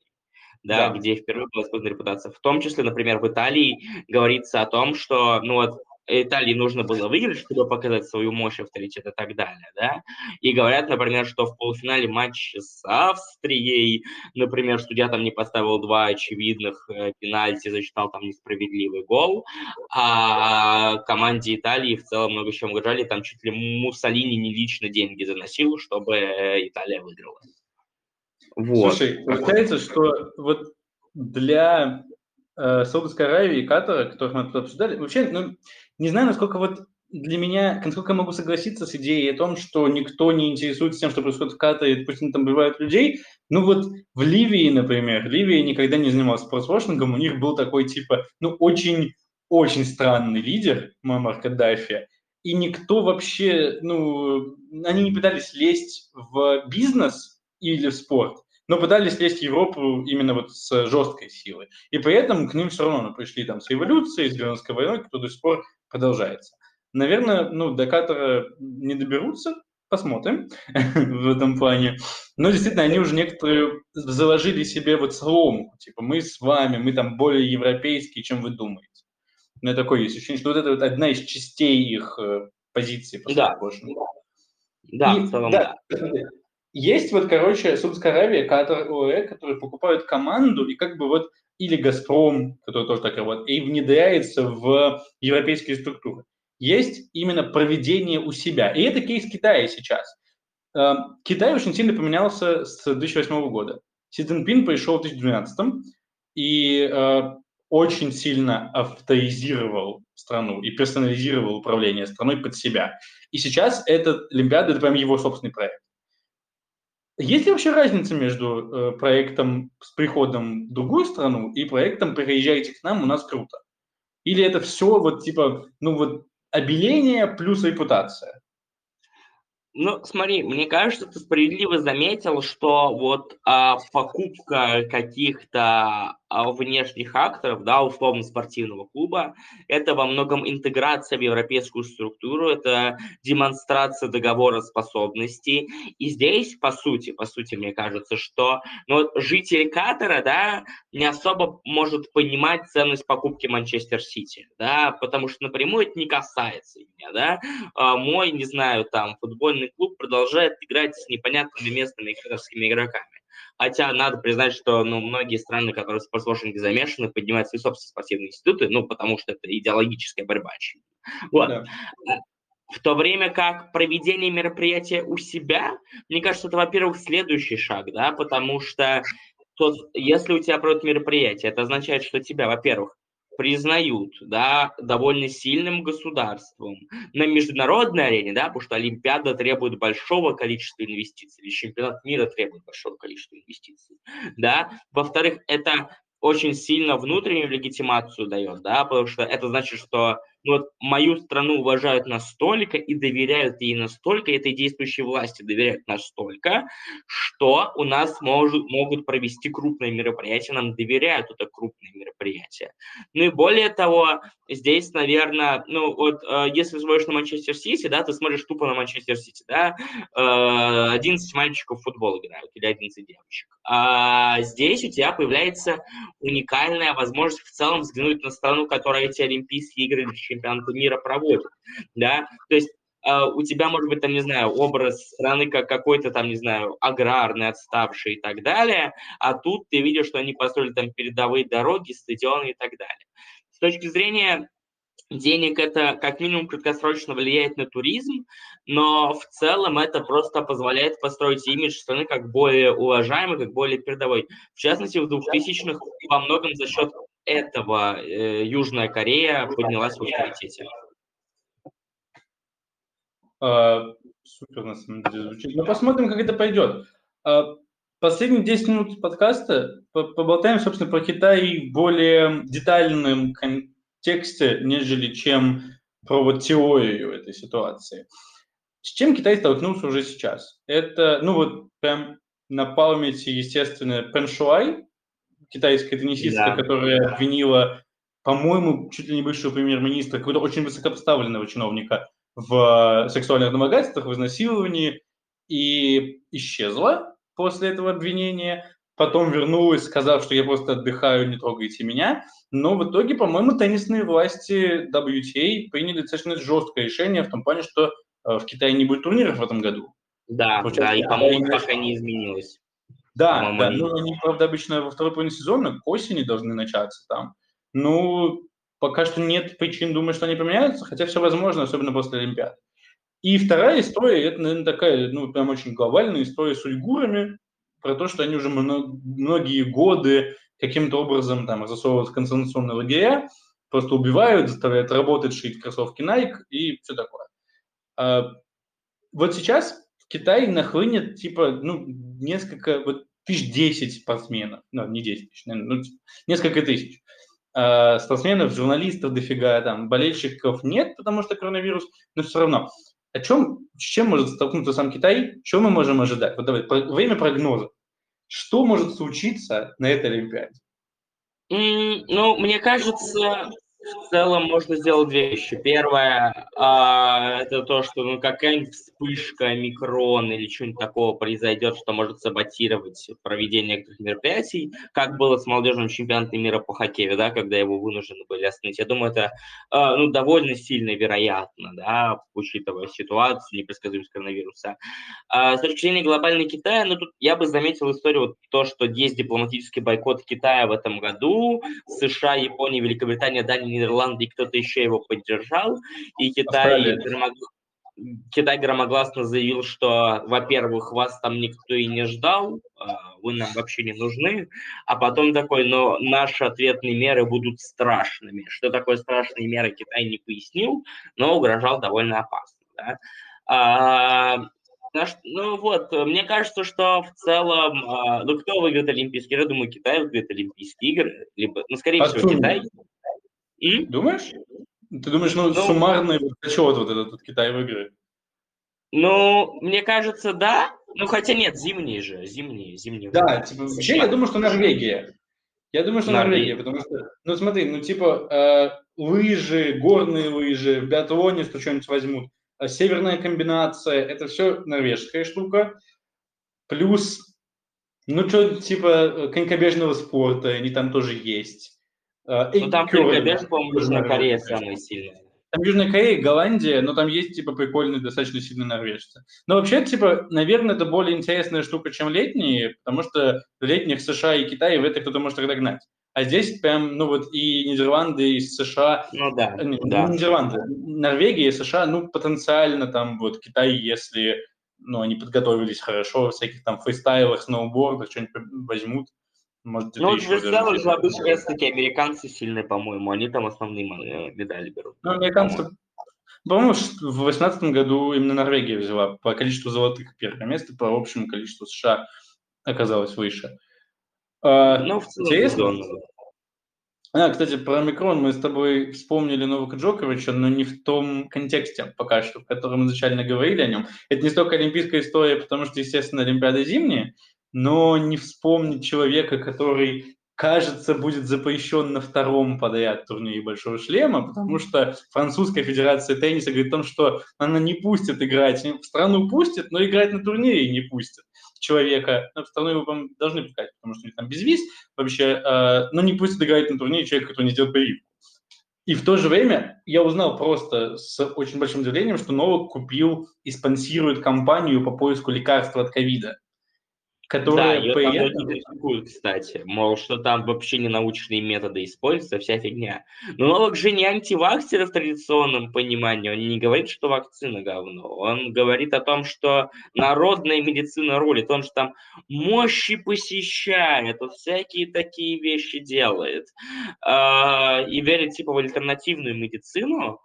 да, да. где впервые была использована репутация. В том числе, например, в Италии говорится о том, что, ну вот, Италии нужно было выиграть, чтобы показать свою мощь, авторитет и так далее, да. И говорят, например, что в полуфинале матча с Австрией, например, судья там не поставил два очевидных э, пенальти, зачитал там несправедливый гол, а команде Италии в целом много чем угрожали, там чуть ли Муссолини не лично деньги заносил, чтобы э, Италия выиграла. Вот. Слушай, получается, что вот для э, Саудовской Аравии и Катара, которых мы тут обсуждали, вообще, ну, не знаю, насколько вот для меня, насколько я могу согласиться с идеей о том, что никто не интересуется тем, что происходит в Катаре, пусть там убивают людей. Ну вот в Ливии, например, Ливия никогда не занималась спортсвошингом, у них был такой типа, ну очень, очень странный лидер, Мамар Каддафи, и никто вообще, ну, они не пытались лезть в бизнес или в спорт, но пытались лезть в Европу именно вот с жесткой силой. И при этом к ним все равно пришли там с революцией, с гражданской войной, которая до сих пор продолжается. Наверное, ну, до Катара не доберутся, посмотрим [LAUGHS] в этом плане. Но действительно, они уже некоторые заложили себе вот соломку, типа мы с вами, мы там более европейские, чем вы думаете. У меня такое есть ощущение, что вот это вот одна из частей их э, позиции. Да. Да, И, в целом, да. да. Есть вот, короче, Саудовская Аравия, Катар, ОЭ, которые покупают команду и как бы вот или Газпром, который тоже так работает, и внедряется в европейские структуры. Есть именно проведение у себя. И это кейс Китая сейчас. Эм, Китай очень сильно поменялся с 2008 года. Си Цзиньпин пришел в 2012 и э, очень сильно авторизировал страну и персонализировал управление страной под себя. И сейчас эта Олимпиада – это прям его собственный проект. Есть ли вообще разница между э, проектом с приходом в другую страну и проектом «Приезжайте к нам, у нас круто»? Или это все вот типа, ну вот, обеление плюс репутация? Ну, смотри, мне кажется, ты справедливо заметил, что вот а, покупка каких-то а, внешних акторов, да, условно спортивного клуба, это во многом интеграция в европейскую структуру, это демонстрация договора способностей. И здесь, по сути, по сути, мне кажется, что ну, вот житель Катара, да, не особо может понимать ценность покупки Манчестер Сити, да, потому что напрямую это не касается меня, да. А, мой, не знаю, там, футбольный клуб продолжает играть с непонятными местными игроками. Хотя надо признать, что ну, многие страны, которые в спортсвошинге замешаны, поднимают свои собственные спортивные институты, ну, потому что это идеологическая борьба. Вот. Да. В то время как проведение мероприятия у себя, мне кажется, это, во-первых, следующий шаг, да, потому что то, если у тебя проводят мероприятие, это означает, что тебя, во-первых, признают, да, довольно сильным государством на международной арене, да, потому что Олимпиада требует большого количества инвестиций, или чемпионат мира требует большого количества инвестиций, да. Во-вторых, это очень сильно внутреннюю легитимацию дает, да, потому что это значит, что ну, вот мою страну уважают настолько и доверяют ей настолько, этой действующей власти доверяют настолько, что у нас может, могут провести крупные мероприятия, нам доверяют это крупные мероприятия. Ну и более того, здесь, наверное, ну вот э, если смотришь на Манчестер Сити, да, ты смотришь тупо на Манчестер Сити, да, э, 11 мальчиков в футбол играют или 11 девочек. А здесь у тебя появляется уникальная возможность в целом взглянуть на страну, которая эти Олимпийские игры чемпионаты мира проводят, да, то есть Uh, у тебя, может быть, там, не знаю, образ страны как какой-то там, не знаю, аграрный, отставший и так далее, а тут ты видишь, что они построили там передовые дороги, стадионы и так далее. С точки зрения денег это как минимум краткосрочно влияет на туризм, но в целом это просто позволяет построить имидж страны как более уважаемый, как более передовой. В частности, в 2000-х во многом за счет этого э, Южная Корея поднялась в авторитете. А, супер, на самом деле, звучит. Ну, посмотрим, как это пойдет. А, последние 10 минут подкаста поболтаем, собственно, про Китай в более детальном контексте, нежели чем про вот теорию этой ситуации. С чем Китай столкнулся уже сейчас? Это, ну вот, прям на памяти, естественно, Пеншуай, китайская теннисистка, да. которая обвинила, по-моему, чуть ли не бывшего премьер-министра, какого-то очень высокопоставленного чиновника в сексуальных домогательствах, в изнасиловании, и исчезла после этого обвинения. потом вернулась, сказав, что я просто отдыхаю, не трогайте меня. Но в итоге, по-моему, теннисные власти WTA приняли достаточно жесткое решение в том плане, что э, в Китае не будет турниров в этом году. Да, Получается, да, и, по-моему, пока не изменилось. Да, да, ну они, правда, обычно во второй половине сезона к осени должны начаться там. Ну, пока что нет причин думать, что они поменяются, хотя все возможно, особенно после Олимпиады. И вторая история, это, наверное, такая, ну, прям очень глобальная история с уйгурами, про то, что они уже многие годы каким-то образом там засовывают в концентрационные лагеря, просто убивают, заставляют работать, шить кроссовки Nike и все такое. А вот сейчас в Китае нахлынет типа, ну, несколько, вот тысяч десять спортсменов, ну, не десять тысяч, наверное, ну, несколько тысяч. А спортсменов, журналистов дофига, там, болельщиков нет, потому что коронавирус, но все равно о чем, с чем может столкнуться сам Китай, что мы можем ожидать? Вот давай, время прогноза. Что может случиться на этой Олимпиаде? Mm, ну, мне кажется, в целом можно сделать две вещи. Первое, а, это то, что ну, какая-нибудь вспышка, микрон или что-нибудь такого произойдет, что может саботировать проведение некоторых мероприятий, как было с молодежным чемпионатом мира по хоккею, да, когда его вынуждены были остановить. Я думаю, это а, ну, довольно сильно вероятно, да, учитывая ситуацию, непредсказуемость коронавируса. А, с точки зрения глобальной Китая, ну, тут я бы заметил историю, вот то, что есть дипломатический бойкот Китая в этом году, США, Япония, Великобритания, Дания, Нидерланды и кто-то еще его поддержал, и Китай, громог... Китай громогласно заявил, что, во-первых, вас там никто и не ждал, а, вы нам вообще не нужны, а потом такой, но наши ответные меры будут страшными. Что такое страшные меры, Китай не пояснил, но угрожал довольно опасно. Да? А, ну вот, мне кажется, что в целом, а, ну кто выиграет Олимпийские игры? Думаю, Китай выиграет Олимпийские игры, либо, ну скорее всего, Китай. И? Думаешь? Ты думаешь, ну, ну суммарный зачет вот этот вот Китай выиграет? Ну, мне кажется, да. Ну, хотя нет, зимние же, зимние, зимние. Да, типа, вообще я думаю, что Норвегия. Я думаю, что Норвегия, потому что, ну, смотри, ну, типа, э, лыжи, горные лыжи, в биатлоне что что-нибудь возьмут, а северная комбинация, это все норвежская штука. Плюс, ну, что, типа, конькобежного спорта, они там тоже есть. А, ну, там Бангладеш, по-моему, Южная Корея самая сильная. Там Южная Корея, Голландия, но там есть, типа, прикольные, достаточно сильные норвежцы. Но вообще, типа, наверное, это более интересная штука, чем летние, потому что летних США и Китае в это кто-то может догнать. А здесь прям, ну вот и Нидерланды, и США, ну да, не, да. Нидерланды, Норвегия и США, ну потенциально там вот Китай, если ну, они подготовились хорошо, всяких там фристайлах, сноубордах, что-нибудь возьмут, может, ну, вот Версалы же обычно все-таки американцы сильные, по-моему, они там основные э, медали берут. Ну, американцы, по-моему, в 2018 году именно Норвегия взяла по количеству золотых первое место, по общему количеству США оказалось выше. А, ну, в целом, интересно. А, кстати, про микрон мы с тобой вспомнили Новака Джоковича, но не в том контексте пока что, в котором мы изначально говорили о нем. Это не столько олимпийская история, потому что, естественно, Олимпиада зимняя, но не вспомнить человека, который кажется, будет запрещен на втором подряд турнире Большого Шлема, потому что Французская Федерация Тенниса говорит о том, что она не пустит играть, в страну пустит, но играть на турнире не пустит человека, ну, в страну его должны пускать, потому что у них там безвиз вообще, э, но не пустит играть на турнире человека, который не сделает прививку. И в то же время я узнал просто с очень большим удивлением, что Новак купил и спонсирует компанию по поиску лекарства от ковида которые да, ее по там критикуют, кстати, мол, что там вообще не научные методы используются, вся фигня. Но Новак же не антиваксер в традиционном понимании, он не говорит, что вакцина говно, он говорит о том, что народная медицина рулит, он же там мощи посещает, вот всякие такие вещи делает, а, и верит типа в альтернативную медицину,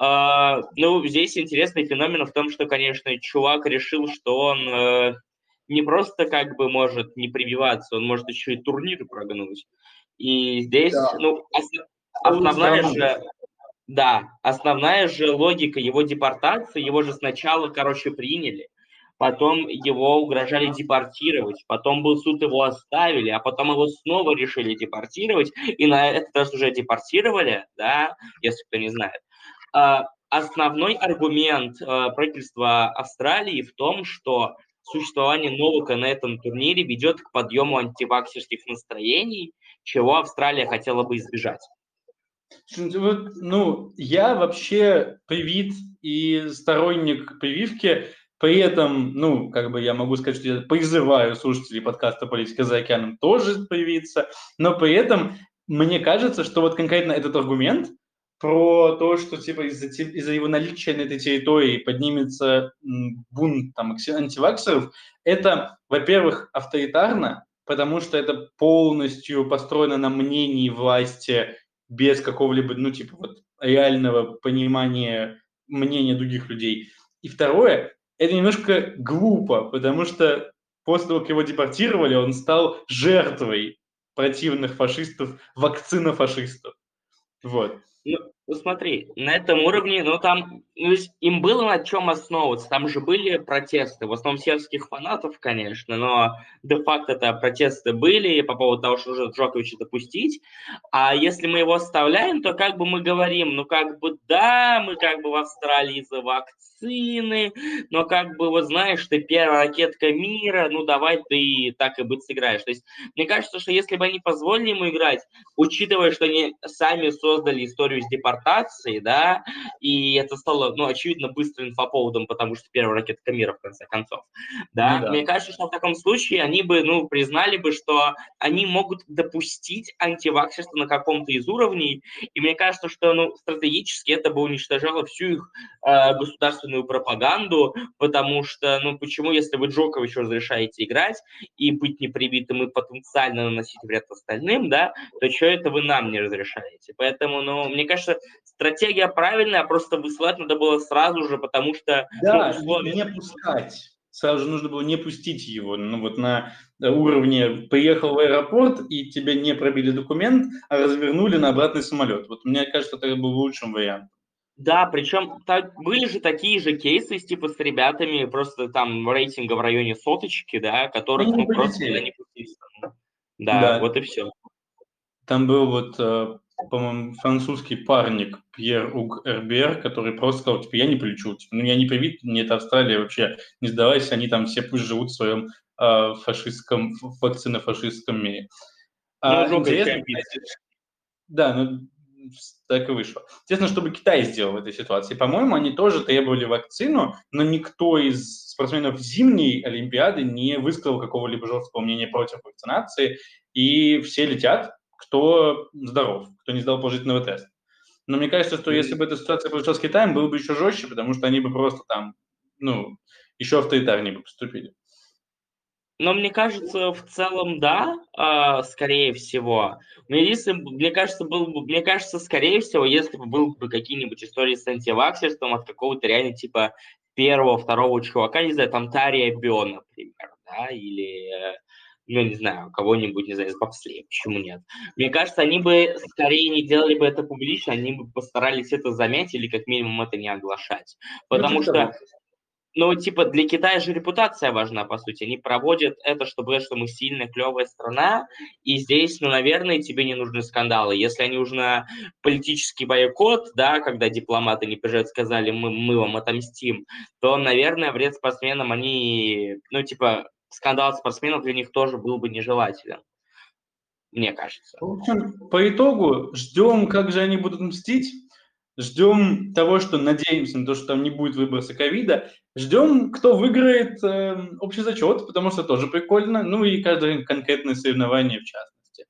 Uh, ну, здесь интересный феномен в том, что, конечно, чувак решил, что он uh, не просто как бы может не прививаться, он может еще и турниры прогнуть. И здесь, да. ну, основная же, да, основная же логика его депортации, его же сначала, короче, приняли, потом его угрожали депортировать, потом был суд, его оставили, а потом его снова решили депортировать, и на этот раз уже депортировали, да, если кто не знает. А, основной аргумент а, правительства Австралии в том, что существование Новака на этом турнире ведет к подъему антиваксерских настроений, чего Австралия хотела бы избежать. Ну, я вообще привит и сторонник прививки, при этом, ну, как бы я могу сказать, что я призываю слушателей подкаста «Политика за океаном» тоже привиться, но при этом мне кажется, что вот конкретно этот аргумент про то, что типа из-за, из-за его наличия на этой территории поднимется бунт там, антиваксеров, это, во-первых, авторитарно, потому что это полностью построено на мнении власти без какого-либо, ну, типа, вот, реального понимания мнения других людей. И второе, это немножко глупо, потому что после того, как его депортировали, он стал жертвой противных фашистов, вакцина фашистов. Вот. Ну, ну, смотри, на этом уровне, ну, там, ну, им было на чем основываться. Там же были протесты, в основном сербских фанатов, конечно, но де-факто это протесты были по поводу того, что нужно Джоковича допустить. А если мы его оставляем, то как бы мы говорим, ну, как бы, да, мы как бы в Австралии за вакцины, но как бы, вот знаешь, ты первая ракетка мира, ну, давай ты так и быть сыграешь. То есть, мне кажется, что если бы они позволили ему играть, учитывая, что они сами создали историю с департаментом, депортации, да, и это стало, ну, очевидно, быстрым инфоповодом, потому что первая ракета мира, в конце концов, да? Ну, да. Мне кажется, что в таком случае они бы, ну, признали бы, что они могут допустить антиваксерство на каком-то из уровней, и мне кажется, что, ну, стратегически это бы уничтожало всю их э, государственную пропаганду, потому что, ну, почему, если вы Джоковичу разрешаете играть и быть непривитым и потенциально наносить вред остальным, да, то что это вы нам не разрешаете? Поэтому, ну, мне кажется, стратегия правильная, просто высылать надо было сразу же, потому что... Да, ну, условия... не пускать. Сразу же нужно было не пустить его. Ну вот на уровне приехал в аэропорт, и тебе не пробили документ, а развернули на обратный самолет. Вот мне кажется, это был лучшим вариантом. Да, причем так, были же такие же кейсы, типа с ребятами, просто там рейтинга в районе соточки, да, которых ну, просто не пустили. Да, да, вот и все. Там был вот э, по-моему, французский парник Пьер Уг Эрбер, который просто сказал, типа, я не полечу, типа, ну, я не привит, мне это Австралия вообще, не сдавайся, они там все пусть живут в своем э, фашистском, вакцинофашистском мире. А, ну, интересно, да, ну, так и вышло. Естественно, чтобы Китай сделал в этой ситуации. По-моему, они тоже требовали вакцину, но никто из спортсменов зимней Олимпиады не высказал какого-либо жесткого мнения против вакцинации, и все летят, кто здоров, кто не сдал положительного теста. Но мне кажется, что если бы эта ситуация произошла с Китаем, было бы еще жестче, потому что они бы просто там, ну, еще авторитарнее бы поступили. Но мне кажется, в целом, да, э, скорее всего. Мне, если, мне кажется, был бы, мне кажется, скорее всего, если бы был бы какие-нибудь истории с антиваксерством от какого-то реально типа первого, второго чувака, не знаю, там Тария Бион, например, да, или э, ну, не знаю, кого-нибудь, не знаю, из бобслея, почему нет? Мне кажется, они бы скорее не делали бы это публично, они бы постарались это замять или как минимум это не оглашать. Ну, Потому ну, что, ну, типа, для Китая же репутация важна, по сути. Они проводят это, чтобы что мы сильная, клевая страна, и здесь, ну, наверное, тебе не нужны скандалы. Если они нужны политический бойкот, да, когда дипломаты не приезжают, сказали, мы, мы вам отомстим, то, наверное, вред спортсменам они, ну, типа, скандал спортсменов для них тоже был бы нежелателен. Мне кажется. В общем, по итогу ждем, как же они будут мстить. Ждем того, что надеемся на то, что там не будет выброса ковида. Ждем, кто выиграет э, общий зачет, потому что тоже прикольно. Ну и каждое конкретное соревнование в частности.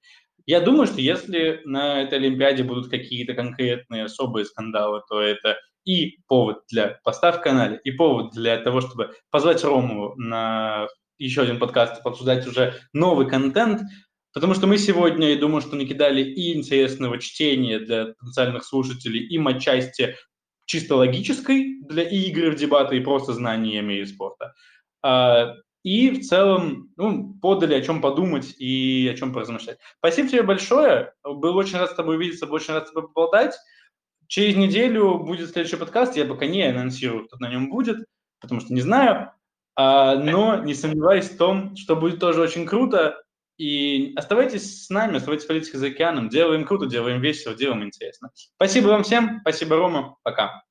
Я думаю, что если на этой Олимпиаде будут какие-то конкретные особые скандалы, то это и повод для поставки в канале, и повод для того, чтобы позвать Рому на еще один подкаст, обсуждать уже новый контент, потому что мы сегодня, я думаю, что накидали и интересного чтения для потенциальных слушателей, и отчасти чисто логической для и игры в дебаты, и просто знаниями и спорта. А, и в целом ну, подали, о чем подумать и о чем поразмышлять. Спасибо тебе большое. Был очень рад с тобой увидеться, был очень рад с тобой поболтать. Через неделю будет следующий подкаст. Я пока не анонсирую, кто на нем будет, потому что не знаю. А, но не сомневаюсь в том, что будет тоже очень круто. И оставайтесь с нами, оставайтесь в политике за океаном. Делаем круто, делаем весело, делаем интересно. Спасибо вам всем. Спасибо, Рома. Пока.